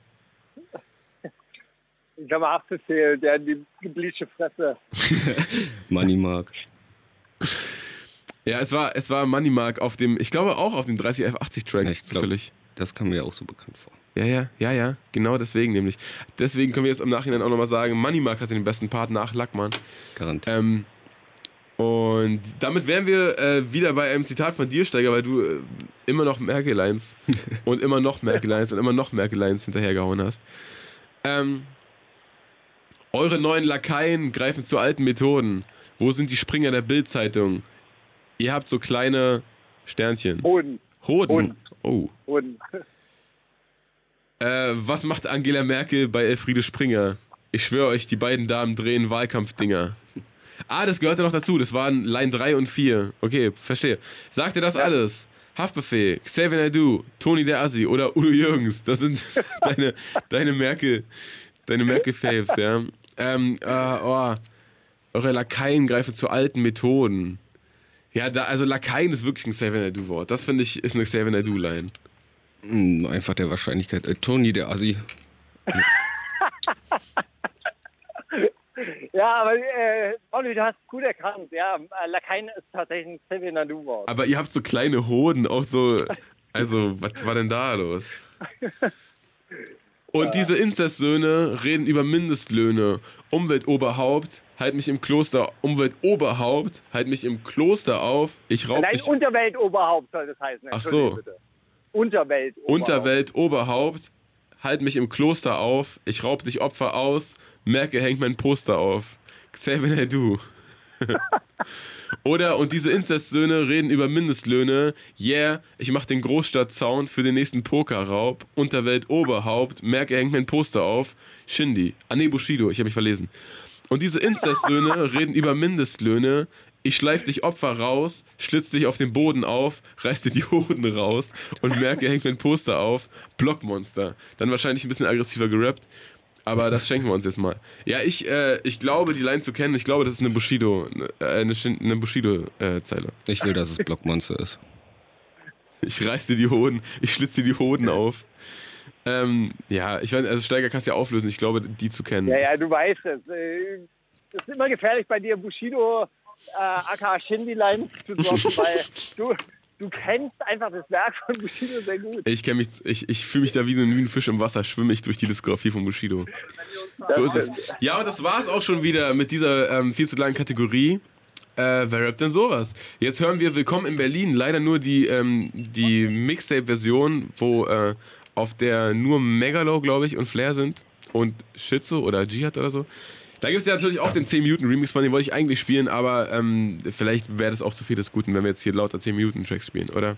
Ich kann mal Apfelfehl, der hat die gebliche Fresse. Money Mark. Ja, es war, es war Money Mark auf dem, ich glaube auch auf dem 30F80 Track, Ja, ich glaub- zufällig. Das kam mir auch so bekannt vor. Ja, ja, ja, ja, genau deswegen nämlich. Deswegen können wir jetzt im Nachhinein auch nochmal sagen, Money Mark hatte den besten Part nach Lackmann. Garantiert. Ähm, und damit wären wir äh, wieder bei einem Zitat von dir, Steiger, weil du äh, immer noch Merkel-Lines und immer noch Merkel-Lines und immer noch Merkel-Lines hinterhergehauen hast. Ähm, Eure neuen Lakaien greifen zu alten Methoden. Wo sind die Springer der Bildzeitung? Ihr habt so kleine Sternchen. Hoden. Hoden. Hoden. Oh. Hoden. Äh, was macht Angela Merkel bei Elfriede Springer? Ich schwöre euch, die beiden Damen drehen Wahlkampfdinger. Ah, das gehörte noch dazu. Das waren Line 3 und 4. Okay, verstehe. Sagt ihr das alles? Haftbefehl, Xavier Naidoo, Toni der Assi oder Udo Jürgens. Das sind deine, deine Merkel, deine Merkel-Faves, ja. Ähm, äh, oh, eure Lakaien greifen zu alten Methoden. Ja, da, also Lakaien ist wirklich ein Xavier Naidoo-Wort. Das finde ich ist eine Xavier Naidoo-Line. Hm, Einfach der Wahrscheinlichkeit. Äh, Toni, der Assi. Ja, aber äh, Olli, du hast gut erkannt. Ja, äh, Lakaien ist tatsächlich ein Xavier Nadu-Wort. Aber ihr habt so kleine Hoden, auch so. Also, was war denn da los? Und diese Inzestsöhne reden über Mindestlöhne. Umweltoberhaupt, halt mich im Kloster. Umweltoberhaupt, halt mich im Kloster auf. Ich raub Nein, dich. Unterweltoberhaupt soll das heißen. Ach so. Bitte. Unterweltoberhaupt. Unterweltoberhaupt, halt mich im Kloster auf. Ich raub dich Opfer aus. Merke, hängt mein Poster auf. Xavier Naidoo. Oder, und diese Inzestsöhne reden über Mindestlöhne. Yeah, ich mach den Großstadtzaun für den nächsten Pokerraub. Unterwelt Oberhaupt. Merke, hängt mein Poster auf. Shindy. Ah, nee, Bushido, ich habe mich verlesen. Und diese Inzestsöhne reden über Mindestlöhne. Ich schleif dich Opfer raus, schlitz dich auf den Boden auf, reiß dir die Hoden raus und merke, hängt mein Poster auf. Blockmonster. Dann wahrscheinlich ein bisschen aggressiver gerappt. Aber das schenken wir uns jetzt mal. Ja, ich, äh, ich glaube, die Line zu kennen, ich glaube, das ist eine Bushido, äh, eine, eine Bushido-Zeile. Ich will, dass es Blockmonster ist. Ich reiß dir die Hoden, ich schlitz dir die Hoden auf. Ähm, ja, ich weiß, also Steiger kannst du ja auflösen. Ich glaube, die zu kennen. Ja, ja, du weißt es. Äh, Es ist immer gefährlich bei dir, Bushido, äh, aka Shindy-Lines zu droppen, weil du, du kennst einfach das Werk von Bushido sehr gut. Ich kenne mich, ich, ich fühle mich da wie so ein Fisch im Wasser, schwimme ich durch die Diskografie von Bushido. So ist es. Ja, und das war es auch schon wieder mit dieser ähm, viel zu langen Kategorie. Äh, wer rappt denn sowas? Jetzt hören wir Willkommen in Berlin. Leider nur die, ähm, die Mixtape-Version, wo äh, auf der nur Megalo, glaube ich, und Flair sind. Und Schizo oder Jihad oder so. Da gibt es ja natürlich auch den 10-Minuten-Remix, von dem wollte ich eigentlich spielen, aber ähm, vielleicht wäre das auch zu viel des Guten, wenn wir jetzt hier lauter 10-Minuten-Tracks spielen, oder?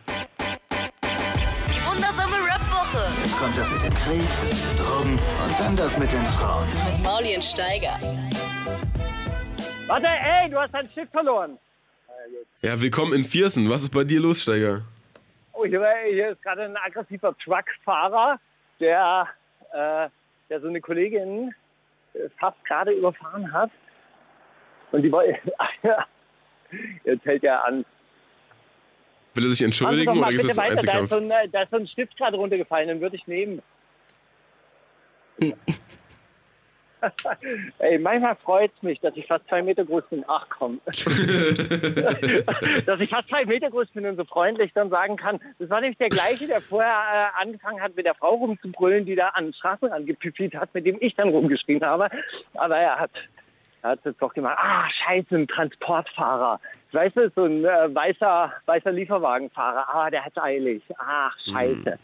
Die wundersame Rap-Woche Kommt das mit dem Krieg, Drogen und dann das mit den Frauen. mit Mauli und Steiger. Warte, ey, du hast dein Stück verloren. Ja, willkommen in Viersen. Was ist bei dir los, Steiger? Oh, hier, hier ist gerade ein aggressiver Truckfahrer, der, äh, der so eine Kollegin fast gerade überfahren hat. Und die wollte... Jetzt hält er an. Will er sich entschuldigen mal oder gibt es weiter. Da ist, so ein, äh, da ist so ein Stift gerade runtergefallen, den würde ich nehmen. Ey, manchmal freut es mich, dass ich fast zwei Meter groß bin. Ach komm. dass ich fast zwei Meter groß bin und so freundlich dann sagen kann, das war nämlich der gleiche, der vorher äh, angefangen hat, mit der Frau rumzubrüllen, die da an den Straßenrand gepippt hat, mit dem ich dann rumgeschrien habe. Aber er hat er hat es jetzt doch gemacht. Ah, scheiße, ein Transportfahrer. Weißt du, so ein äh, weißer, weißer Lieferwagenfahrer. Ah, der hat's eilig. Ach, scheiße.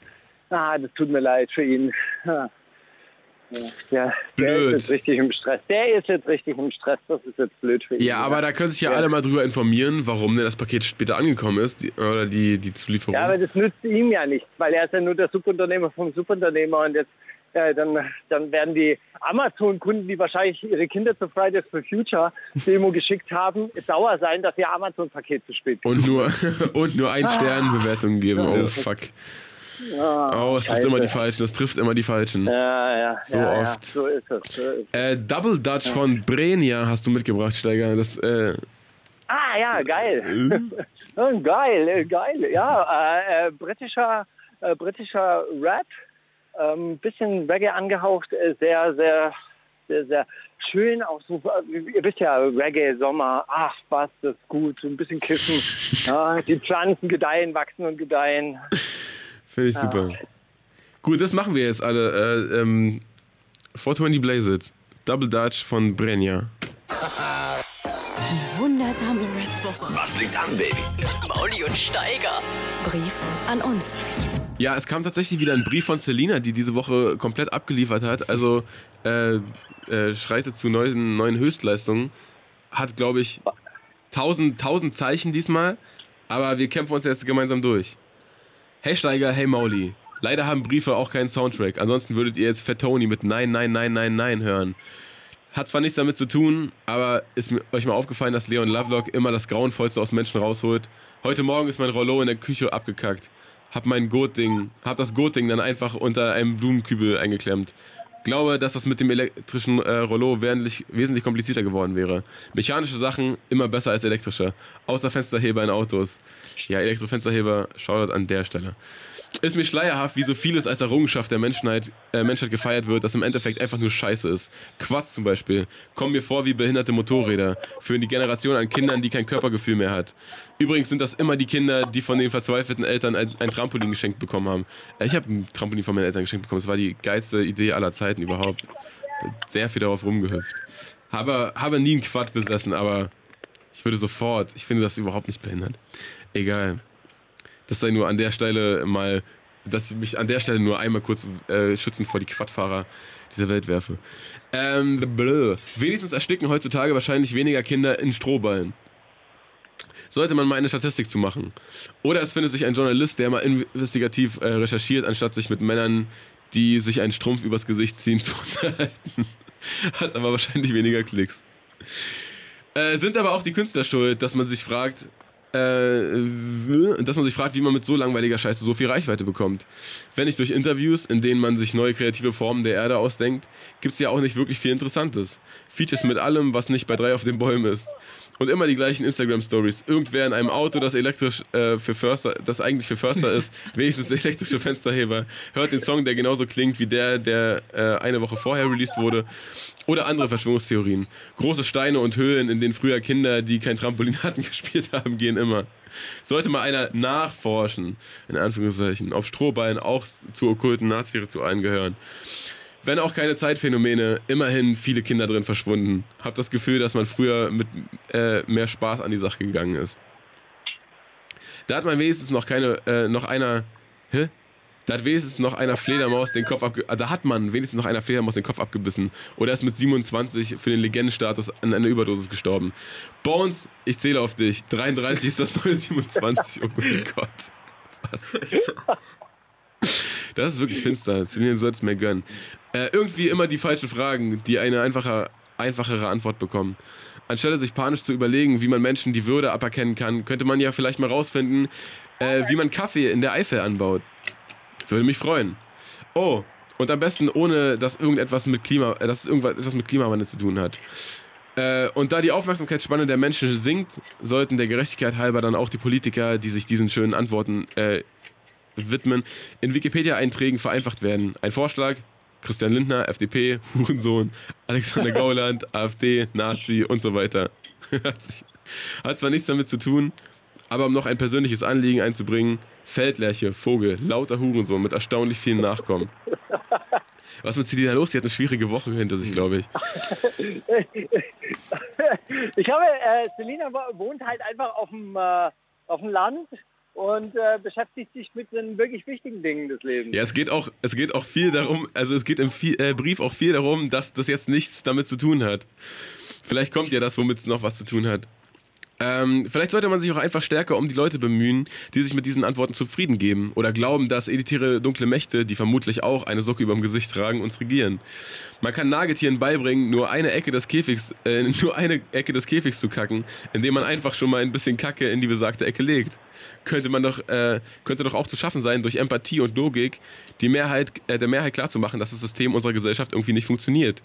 Ah, das tut mir leid für ihn. Ah. Ja, der Blöd. ist jetzt richtig im Stress. Der ist jetzt richtig im Stress. Das ist jetzt blöd für ihn. Ja, aber da können sich ja Ja. alle mal drüber informieren, warum denn das Paket später angekommen ist, die, oder die, die Zulieferung. Ja, aber das nützt ihm ja nichts, weil er ist ja nur der Subunternehmer vom Subunternehmer und jetzt äh, dann, dann werden die Amazon-Kunden, die wahrscheinlich ihre Kinder zur Fridays for Future Demo geschickt haben, sauer sein, dass ihr Amazon-Paket zu spät und nur, und nur ein Stern Bewertungen geben. Oh, fuck. Oh, es trifft immer die Falschen, es trifft immer die Falschen. Ja, ja, So ja, oft. Ja, so ist es. So ist es. Äh, Double Dutch von Brenia hast du mitgebracht, Steiger. Das, äh, Ah, ja, geil. Ja, geil, äh, geil. Ja, äh, äh, britischer, äh, britischer Rap, ähm, bisschen Reggae angehaucht, äh, sehr, sehr, sehr, sehr schön. Auch so, äh, ihr wisst ja, Reggae, Sommer, ach was, das ist gut, so ein bisschen kiffen. Ja, die Pflanzen gedeihen, wachsen und gedeihen. Finde ich super. Gut, das machen wir jetzt alle. Äh, ähm, 420 Blaze It. Double Dutch von Brenia. Die wundersame Rap-Woche Was liegt an, Baby? mit Mauli und Steiger. Brief an uns. Ja, es kam tatsächlich wieder ein Brief von Selina, die diese Woche komplett abgeliefert hat. Also äh, äh, schreitet zu neuen, neuen Höchstleistungen. Hat, glaube ich, 1000, 1000 Zeichen diesmal. Aber wir kämpfen uns jetzt gemeinsam durch. Hey Steiger, hey Mauli. Leider haben Briefe auch keinen Soundtrack. Ansonsten würdet ihr jetzt Fat mit Nein, Nein, Nein, Nein, Nein hören. Hat zwar nichts damit zu tun, aber ist euch mal aufgefallen, dass Leon Lovelock immer das Grauenvollste aus Menschen rausholt. Heute Morgen ist mein Rollo in der Küche abgekackt. Hab mein Gurtding, hab das Gurtding dann einfach unter einem Blumenkübel eingeklemmt. Glaube, dass das mit dem elektrischen äh, Rollo wesentlich, wesentlich komplizierter geworden wäre. Mechanische Sachen immer besser als elektrische. Außer Fensterheber in Autos. Ja, Elektrofensterheber, Shoutout an der Stelle. Ist mir schleierhaft, wie so vieles als Errungenschaft der Menschheit, äh, Menschheit gefeiert wird, das im Endeffekt einfach nur Scheiße ist. Quatsch zum Beispiel. Kommen mir vor wie behinderte Motorräder. Für die Generation an Kindern, die kein Körpergefühl mehr hat. Übrigens sind das immer die Kinder, die von den verzweifelten Eltern ein, ein Trampolin geschenkt bekommen haben. Äh, ich habe ein Trampolin von meinen Eltern geschenkt bekommen. Das war die geilste Idee aller Zeiten überhaupt. Sehr viel darauf rumgehüpft. Habe, habe nie einen Quad besessen, aber ich würde sofort, ich finde das überhaupt nicht behindert. Egal. Das sei nur an der Stelle mal, dass ich mich an der Stelle nur einmal kurz äh, schützend vor die Quadfahrer dieser Welt werfe. Ähm, blö. Wenigstens ersticken heutzutage wahrscheinlich weniger Kinder in Strohballen. Sollte man mal eine Statistik zu machen. Oder es findet sich ein Journalist, der mal investigativ äh, recherchiert, anstatt sich mit Männern, die sich einen Strumpf übers Gesicht ziehen, zu unterhalten. Hat aber wahrscheinlich weniger Klicks. Äh, sind aber auch die Künstler schuld, dass man sich fragt, äh, dass man sich fragt, wie man mit so langweiliger Scheiße so viel Reichweite bekommt. Wenn nicht durch Interviews, in denen man sich neue kreative Formen der Erde ausdenkt, gibt es ja auch nicht wirklich viel Interessantes. Features mit allem, was nicht bei drei auf den Bäumen ist. Und immer die gleichen Instagram-Stories. Irgendwer in einem Auto, das elektrisch äh, für Förster, das eigentlich für Förster ist, wenigstens elektrische Fensterheber, hört den Song, der genauso klingt wie der, der äh, eine Woche vorher released wurde. Oder andere Verschwörungstheorien. Große Steine und Höhlen, in denen früher Kinder, die kein Trampolin hatten, gespielt haben, gehen immer. Sollte mal einer nachforschen, in Anführungszeichen, ob Strohballen auch zu okkulten Nazi-Ritualen gehören wenn auch keine Zeitphänomene, immerhin viele Kinder drin verschwunden. Hab das Gefühl, dass man früher mit äh, mehr Spaß an die Sache gegangen ist. Da hat man wenigstens noch keine, äh, noch einer, hä? Da hat wenigstens noch einer Fledermaus den Kopf abge da hat man wenigstens noch einer Fledermaus den Kopf abgebissen. Oder ist mit 27 für den Legendenstatus an einer Überdosis gestorben. Bones, ich zähle auf dich. 33 ist das neue 27. Oh Gott. Was? Das ist wirklich finster. Celine soll es mir gönnen. Äh, irgendwie immer die falschen Fragen, die eine einfache, einfachere Antwort bekommen. Anstelle sich panisch zu überlegen, wie man Menschen die Würde aberkennen kann, könnte man ja vielleicht mal rausfinden, äh, wie man Kaffee in der Eifel anbaut. Würde mich freuen. Oh, und am besten ohne, dass irgendetwas mit Klima, äh, dass irgendwas mit Klimawandel zu tun hat. Äh, und da die Aufmerksamkeitsspanne der Menschen sinkt, sollten der Gerechtigkeit halber dann auch die Politiker, die sich diesen schönen Antworten äh, widmen, in Wikipedia-Einträgen vereinfacht werden. Ein Vorschlag, Christian Lindner, FDP, Hurensohn, Alexander Gauland, AfD, Nazi und so weiter. Hat zwar nichts damit zu tun, aber um noch ein persönliches Anliegen einzubringen, Feldlerche, Vogel, lauter Hurensohn mit erstaunlich vielen Nachkommen. Was mit Selina los? Sie hat eine schwierige Woche hinter sich, glaube ich. Ich glaube, äh, Selina wohnt halt einfach auf dem, äh, auf dem Land und äh, beschäftigt sich mit den wirklich wichtigen Dingen des Lebens. Ja, es geht auch, es geht auch viel darum, also es geht im viel, äh, Brief auch viel darum, dass das jetzt nichts damit zu tun hat. Vielleicht kommt ja das, womit es noch was zu tun hat. Ähm, vielleicht sollte man sich auch einfach stärker um die Leute bemühen, die sich mit diesen Antworten zufrieden geben oder glauben, dass elitäre dunkle Mächte, die vermutlich auch eine Socke über dem Gesicht tragen, uns regieren. Man kann Nagetieren beibringen, nur eine Ecke des Käfigs, äh, nur eine Ecke des Käfigs zu kacken, indem man einfach schon mal ein bisschen Kacke in die besagte Ecke legt. Könnte man doch, äh, könnte doch auch zu schaffen sein, durch Empathie und Logik die Mehrheit, äh, der Mehrheit klarzumachen, dass das System unserer Gesellschaft irgendwie nicht funktioniert.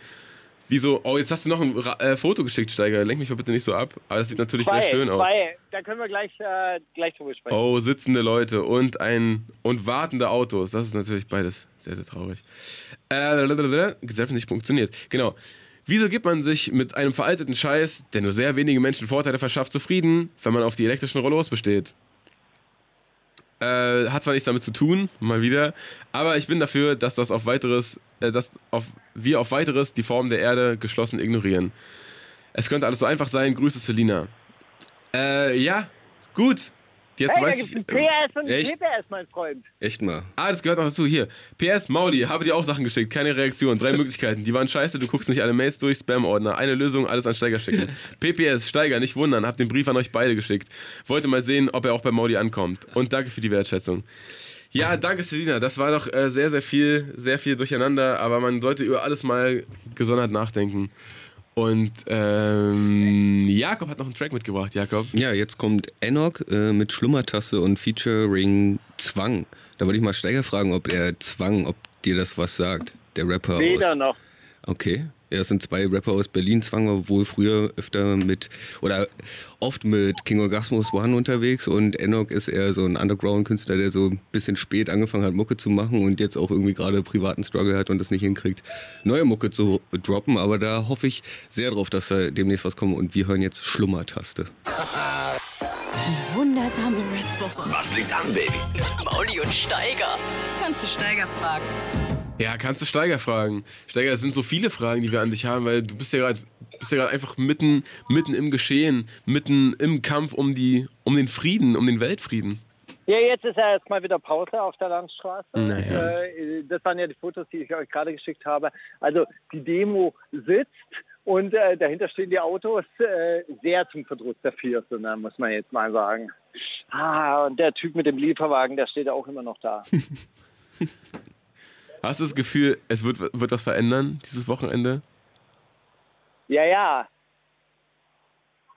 Wieso? Oh, jetzt hast du noch ein äh, Foto geschickt, Steiger. Lenk mich mal bitte nicht so ab. Aber das sieht natürlich zwei, sehr schön aus. Zwei. Da können wir gleich, äh, gleich drüber sprechen. Oh, sitzende Leute und ein und wartende Autos. Das ist natürlich beides sehr, sehr traurig. Äh, Gesellschaft nicht funktioniert. Genau. Wieso gibt man sich mit einem veralteten Scheiß, der nur sehr wenige Menschen Vorteile verschafft, zufrieden, wenn man auf die elektrischen Rollos besteht? Äh, hat zwar nichts damit zu tun, mal wieder, aber ich bin dafür, dass das auf weiteres, dass auf, wir auf weiteres die Form der Erde geschlossen ignorieren. Es könnte alles so einfach sein. Grüße Selina. Äh, ja, gut. Jetzt Hey, weiß ich, PS und Echt? TPS, mein Freund. Echt mal. Ah, das gehört noch dazu. Hier. PS, Mauli, habe dir auch Sachen geschickt. Keine Reaktion. Drei Möglichkeiten. Die waren scheiße, du guckst nicht alle Mails durch, Spam-Ordner. Eine Lösung, alles an Steiger schicken. PPS, Steiger, nicht wundern. Hab den Brief an euch beide geschickt. Wollte mal sehen, ob er auch bei Mauli ankommt. Und danke für die Wertschätzung. Ja, danke Selina. Das war doch äh, sehr, sehr viel, sehr viel durcheinander. Aber man sollte über alles mal gesondert nachdenken. Und ähm, Jakob hat noch einen Track mitgebracht, Jakob. Ja, jetzt kommt Enoch äh, mit Schlummertasse und Featuring Zwang. Da wollte ich mal Steiger fragen, ob er Zwang, ob dir das was sagt. Der Rapper Weder aus. noch. Okay. Ja, es sind zwei Rapper aus Berlin. Zwang wohl früher öfter mit, oder oft mit King Orgasmus One unterwegs und Enoch ist eher so ein Underground-Künstler, der so ein bisschen spät angefangen hat, Mucke zu machen und jetzt auch irgendwie gerade privaten Struggle hat und es nicht hinkriegt, neue Mucke zu droppen. Aber da hoffe ich sehr drauf, dass da demnächst was kommt und wir hören jetzt Schlummertaste. Die wundersame Rap-Woche. Was liegt an, Baby? Mauli und Steiger. Kannst du Steiger fragen? Ja, kannst du Steiger fragen. Steiger, es sind so viele Fragen, die wir an dich haben, weil du bist ja gerade bist ja gerade einfach mitten, mitten im Geschehen, mitten im Kampf um die, um den Frieden, um den Weltfrieden. Ja, jetzt ist ja erstmal wieder Pause auf der Landstraße. Naja. Äh, das waren ja die Fotos, die ich euch gerade geschickt habe. Also die Demo sitzt und äh, dahinter stehen die Autos äh, sehr zum Verdruss der Vierste, ne, muss man jetzt mal sagen. Ah, und der Typ mit dem Lieferwagen, der steht auch immer noch da. Hast du das Gefühl, es wird, wird was verändern dieses Wochenende? ja, ja.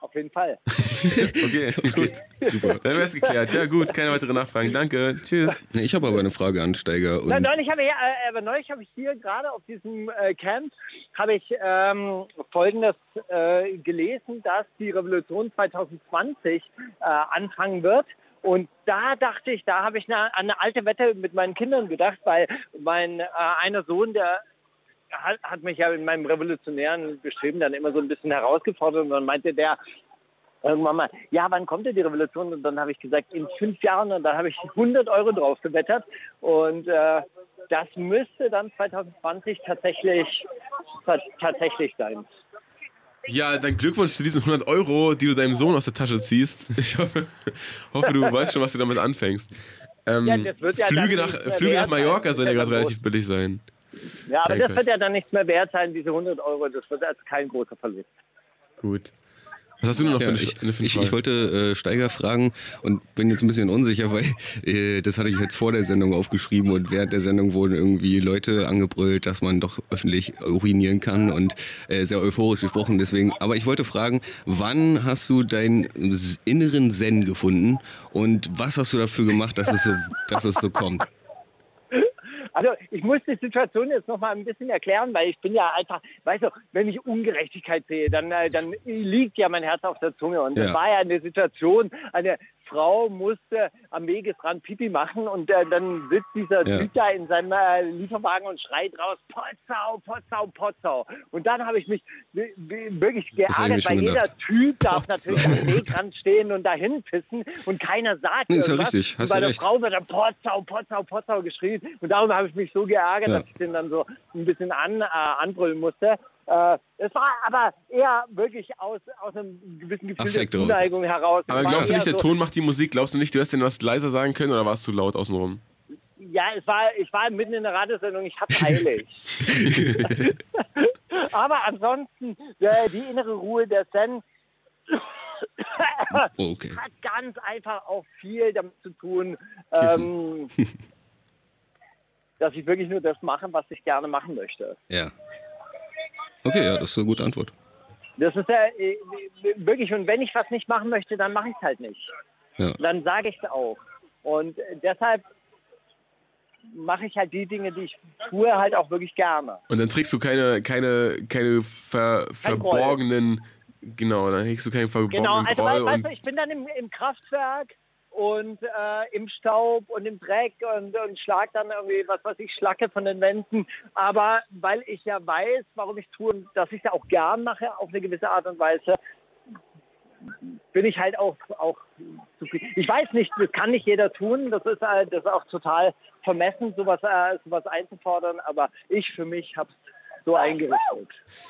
Auf jeden Fall. Okay, gut. Super. Dann wäre es geklärt. Ja, gut, keine weitere Nachfragen. Danke. Tschüss. Ich habe aber eine Frage an Steiger. Und Na, neulich habe ich, äh, neulich habe ich hier gerade auf diesem äh, Camp habe ich ähm, Folgendes äh, gelesen, dass die Revolution 2020 äh, anfangen wird. Und da dachte ich, da habe ich an eine alte Wette mit meinen Kindern gedacht, weil mein äh, einer Sohn, der hat, hat mich ja in meinem revolutionären Bestreben dann immer so ein bisschen herausgefordert und dann meinte der, irgendwann mal, ja, wann kommt denn die Revolution? Und dann habe ich gesagt, in fünf Jahren und dann habe ich 100 Euro drauf gewettert und äh, das müsste dann 2020 tatsächlich ta- tatsächlich sein. Ja, dann Glückwunsch zu diesen 100 Euro, die du deinem Sohn aus der Tasche ziehst. Ich hoffe, hoffe du weißt schon, was du damit anfängst. Ähm, Ja, ja Flüge nach, Flüge nach. Mallorca sollen ja gerade relativ billig sein. Ja, aber Nein, das wird ja dann nichts mehr wert sein, diese 100 Euro. Das wird also kein großer Verlust. Gut. Was hast du denn noch Ja, für eine, ich, eine ich, ich wollte äh, Steiger fragen und bin jetzt ein bisschen unsicher, weil äh, das hatte ich jetzt vor der Sendung aufgeschrieben und während der Sendung wurden irgendwie Leute angebrüllt, dass man doch öffentlich urinieren kann und äh, sehr euphorisch gesprochen deswegen. Aber ich wollte fragen, wann hast du deinen inneren Zen gefunden und was hast du dafür gemacht, dass es so, dass es so kommt? Also ich muss die Situation jetzt noch mal ein bisschen erklären, weil ich bin ja einfach, weißt du, wenn ich Ungerechtigkeit sehe, dann, äh, dann liegt ja mein Herz auf der Zunge. Und Ja. das war ja eine Situation, eine Frau musste am Wegesrand Pipi machen und äh, dann sitzt dieser Ja. Typ da in seinem äh, Lieferwagen und schreit raus, Potsau, Potsau, Potsau. Und dann habe ich mich wirklich geärgert, weil jeder gedacht. Typ darf Potsau. natürlich am Wegrand stehen und dahin pissen und keiner sagt Nee, ist ja richtig, hast und bei der recht. Frau wird dann Potsau, Potsau, Potsau geschrien. Und darüber habe ich mich so geärgert, Ja. dass ich den dann so ein bisschen an, äh, anbrüllen musste. Äh, es war aber eher wirklich aus, aus einem gewissen Gefühl Affekt der raus. Zuneigung heraus. Aber glaubst du nicht, der so, Ton macht die Musik? Glaubst du nicht, du hättest denn was leiser sagen können oder war es zu laut außenrum? Ja, es war, ich war mitten in der Radiosendung, ich hab's eilig. aber ansonsten, äh, die innere Ruhe der Zen Oh, okay. hat ganz einfach auch viel damit zu tun, ähm, dass ich wirklich nur das mache, was ich gerne machen möchte. Ja. Okay, ja, das ist eine gute Antwort. Das ist ja äh, wirklich, und wenn ich was nicht machen möchte, dann mache ich es halt nicht. Ja. Dann sage ich es auch. Und deshalb mache ich halt die Dinge, die ich tue, halt auch wirklich gerne. Und dann trägst du keine, keine, keine ver, Kein Groll. verborgenen, genau, dann hegst du keinen verborgenen Genau, also Groll weißt, weißt du, ich bin dann im, im Kraftwerk und äh, im Staub und im Dreck und, und schlag dann irgendwie, was weiß ich, Schlacke von den Wänden. Aber weil ich ja weiß, warum ich tue und dass ich ja auch gern mache, auf eine gewisse Art und Weise, bin ich halt auch, auch. Ich weiß nicht, das kann nicht jeder tun. Das ist, äh, das ist auch total vermessen, sowas, äh, sowas einzufordern. Aber ich für mich habe es so eingerichtet.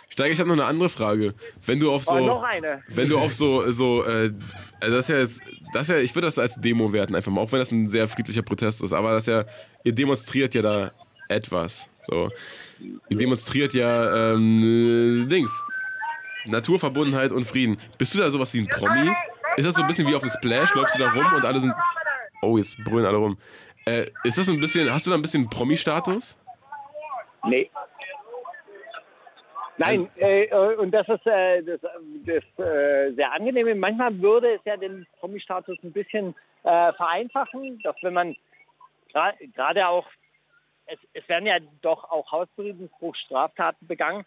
Steiger, ich habe noch eine andere Frage. Wenn du auf so, Oh, noch eine. wenn du auf so, so, äh, also das ist ja jetzt, das ja, ich würde das als Demo werten einfach mal, auch wenn das ein sehr friedlicher Protest ist, aber das ja, ihr demonstriert ja da etwas, so. Ihr demonstriert ja, ähm, äh, Dings. Naturverbundenheit und Frieden. Bist du da sowas wie ein Promi? Ist das so ein bisschen wie auf dem Splash? Läufst du da rum und alle sind, oh, jetzt brüllen alle rum. Äh, ist das so ein bisschen, hast du da ein bisschen Promi-Status? Nee. Nein, äh, äh, und das ist äh, das, das äh, sehr angenehme. Manchmal würde es ja den Promi-Status ein bisschen äh, vereinfachen, dass wenn man gerade auch, es, es werden ja doch auch Hausfriedensbruch Straftaten begangen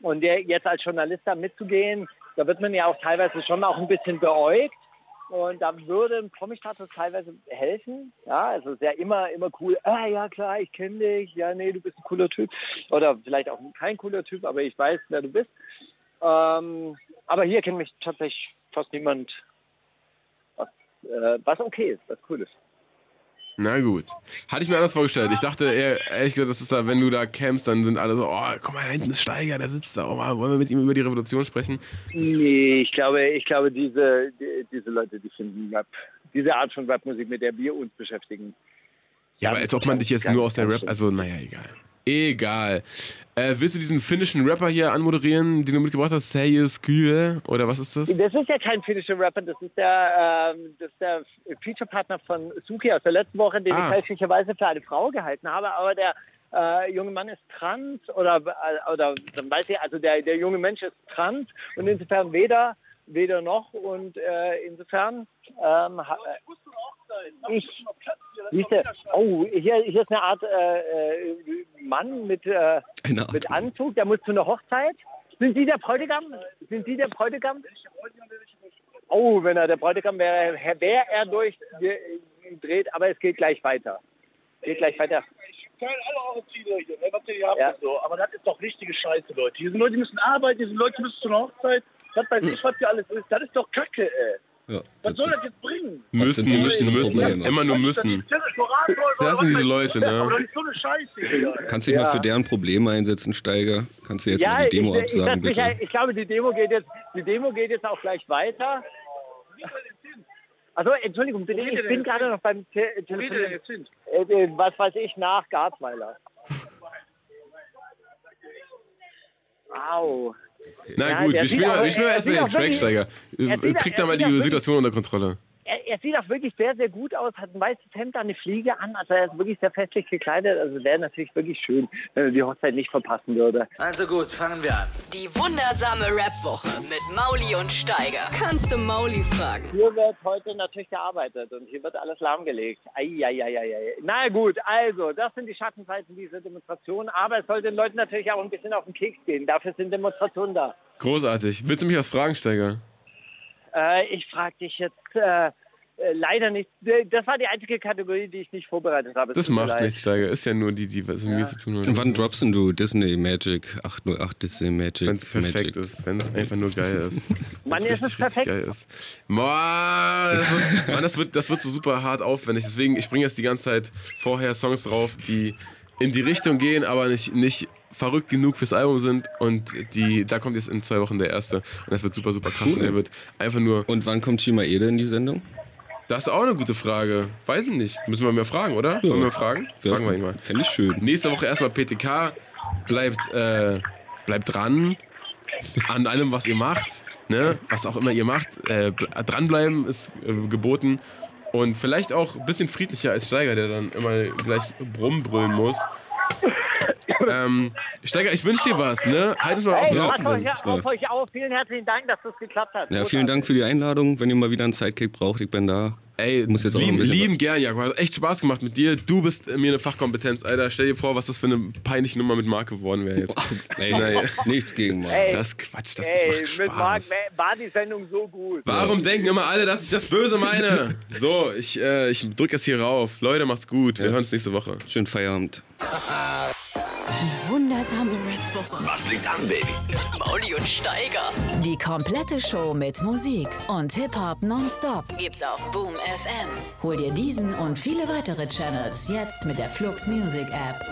und jetzt als Journalist da mitzugehen, da wird man ja auch teilweise schon auch ein bisschen beäugt. Und da würde ein Promi-Status teilweise helfen. Ja, also es ist ja immer, immer cool. Ah, ja klar, ich kenne dich. Ja, nee, du bist ein cooler Typ. Oder vielleicht auch kein cooler Typ, aber ich weiß, wer du bist. Ähm, aber hier kennt mich tatsächlich fast niemand, was, äh, was okay ist, was cool ist. Na gut. Hatte ich mir anders vorgestellt. Ich dachte eher, ehrlich gesagt, das ist da, wenn du da campst, dann sind alle so, oh, guck mal, da hinten ist Steiger, der sitzt da. Oh, mal, wollen wir mit ihm über die Revolution sprechen? Nee, ich glaube, ich glaube, diese, die, diese Leute, die finden Rap, diese Art von Rapmusik, mit der wir uns beschäftigen. Ja, aber als ob man dich jetzt nur aus der Rap, also naja, egal. Egal. Äh, willst du diesen finnischen Rapper hier anmoderieren, den du mitgebracht hast? Seyes Kühe? Oder was ist das? Das ist ja kein finnischer Rapper, das ist der, ähm, das ist der Featurepartner von Suki aus der letzten Woche, den Ah. ich fälschlicherweise für eine Frau gehalten habe, aber der äh, junge Mann ist trans oder, äh, oder dann weiß ich, also der, der junge Mensch ist trans und insofern weder weder noch und äh, insofern ähm, äh, ich siehste, oh hier, hier ist eine Art äh, äh, Mann mit äh, Eine Art mit Anzug, der muss zu einer Hochzeit. Sind Sie der Bräutigam? Sind Sie der Bräutigam? Oh, wenn er der Bräutigam wäre, wäre er durchdreht, aber es geht gleich weiter. Geht gleich weiter. Teilen alle eure Ziele hier, was ihr habt Ja. und so. Aber das ist doch richtige Scheiße, Leute. Diese Leute müssen arbeiten, diese Leute müssen zu einer Hochzeit. Was weiß ich, was hier alles ist. Das ist doch Kacke, ey. Ja, Was soll das jetzt bringen? Müssen, die müssen, müssen. Probleme. Immer nur müssen. Das sind diese Leute, ne? Kannst dich mal für deren Probleme einsetzen, Steiger? Kannst du jetzt Ja, mal die ich, Demo ich, absagen, mich, bitte? ich glaube, die Demo geht jetzt, die Demo geht jetzt auch gleich weiter. Also Entschuldigung, bitte, ich bin gerade noch beim Te hin? Äh, äh, was weiß ich, nach Garzweiler. Au. Na Ja, gut, wir sieht spielen, wir er erstmal den Tracksteiger. er Kriegt da mal die Situation unter Kontrolle. Er, er sieht auch wirklich sehr, sehr gut aus, hat ein weißes Hemd, eine Fliege an, also er ist wirklich sehr festlich gekleidet. Also wäre natürlich wirklich schön, wenn er die Hochzeit nicht verpassen würde. Also gut, fangen wir an. Die wundersame Rap-Woche mit Mauli und Steiger. Kannst du Mauli fragen? Hier wird heute natürlich gearbeitet und hier wird alles lahmgelegt. Eieieiei. Na gut, also, das sind die Schattenseiten dieser Demonstration. Aber es soll den Leuten natürlich auch ein bisschen auf den Keks gehen. Dafür sind Demonstrationen da. Großartig. Willst du mich was fragen, Steiger? Äh, ich frage dich jetzt äh, leider nicht. Das war die einzige Kategorie, die ich nicht vorbereitet habe. Das macht nichts, Steiger. Ist ja nur die, die was mit mir zu tun haben. Wann droppst denn du Disney Magic 808 Disney Magic? Wenn es perfekt Magic. ist, wenn es einfach nur geil ist. Mann, ist es perfekt. geil ist. Boah, das wird, Mann, das, wird, das wird so super hart aufwendig. Deswegen, ich bringe jetzt die ganze Zeit vorher Songs drauf, die in die Richtung gehen, aber nicht, nicht verrückt genug fürs Album sind. Und die, da kommt jetzt in zwei Wochen der erste. Und das wird super, super krass. Und der wird einfach nur. Und wann kommt Shima Ede in die Sendung? Das ist auch eine gute Frage. Weiß ich nicht. Müssen wir mal fragen, oder? Sollen wir fragen? Fragen wir ihn mal. Fände ich schön. Nächste Woche erstmal PTK. Bleibt, äh, bleibt dran an allem, was ihr macht. Ne? Was auch immer ihr macht. Äh, bl- dranbleiben ist äh, geboten. Und vielleicht auch ein bisschen friedlicher als Steiger, der dann immer gleich rumbrüllen muss. Ähm, Steiger, ich wünsche dir was, ne? Halt es mal auf Hey, Laufenden. euch auf euch auf. Vielen herzlichen Dank, dass das geklappt hat. Ja, vielen Dank für die Einladung. Wenn ihr mal wieder einen Sidekick braucht, ich bin da. Ey, Muss jetzt auch noch ein lieben, bisschen- lieben gern, Jakob. Hat echt Spaß gemacht mit dir. Du bist mir eine Fachkompetenz, Alter. Stell dir vor, was das für eine peinliche Nummer mit Marc geworden wäre jetzt. Ey, Nein. nichts gegen Marc. Ey, Das ist Quatsch, das ey, macht mit Marc Spaß. war die Sendung so gut. Warum denken immer alle, dass ich das Böse meine? So, ich, äh, ich drück jetzt hier rauf. Leute, macht's gut. Wir hören uns nächste Woche. Schönen Feierabend. Die wundersame Rap-Woche. Was liegt an, Baby? Mauli und Steiger. Die komplette Show mit Musik und Hip-Hop nonstop gibt's auf Boom FM. Hol dir diesen und viele weitere Channels jetzt mit der Flux Music App.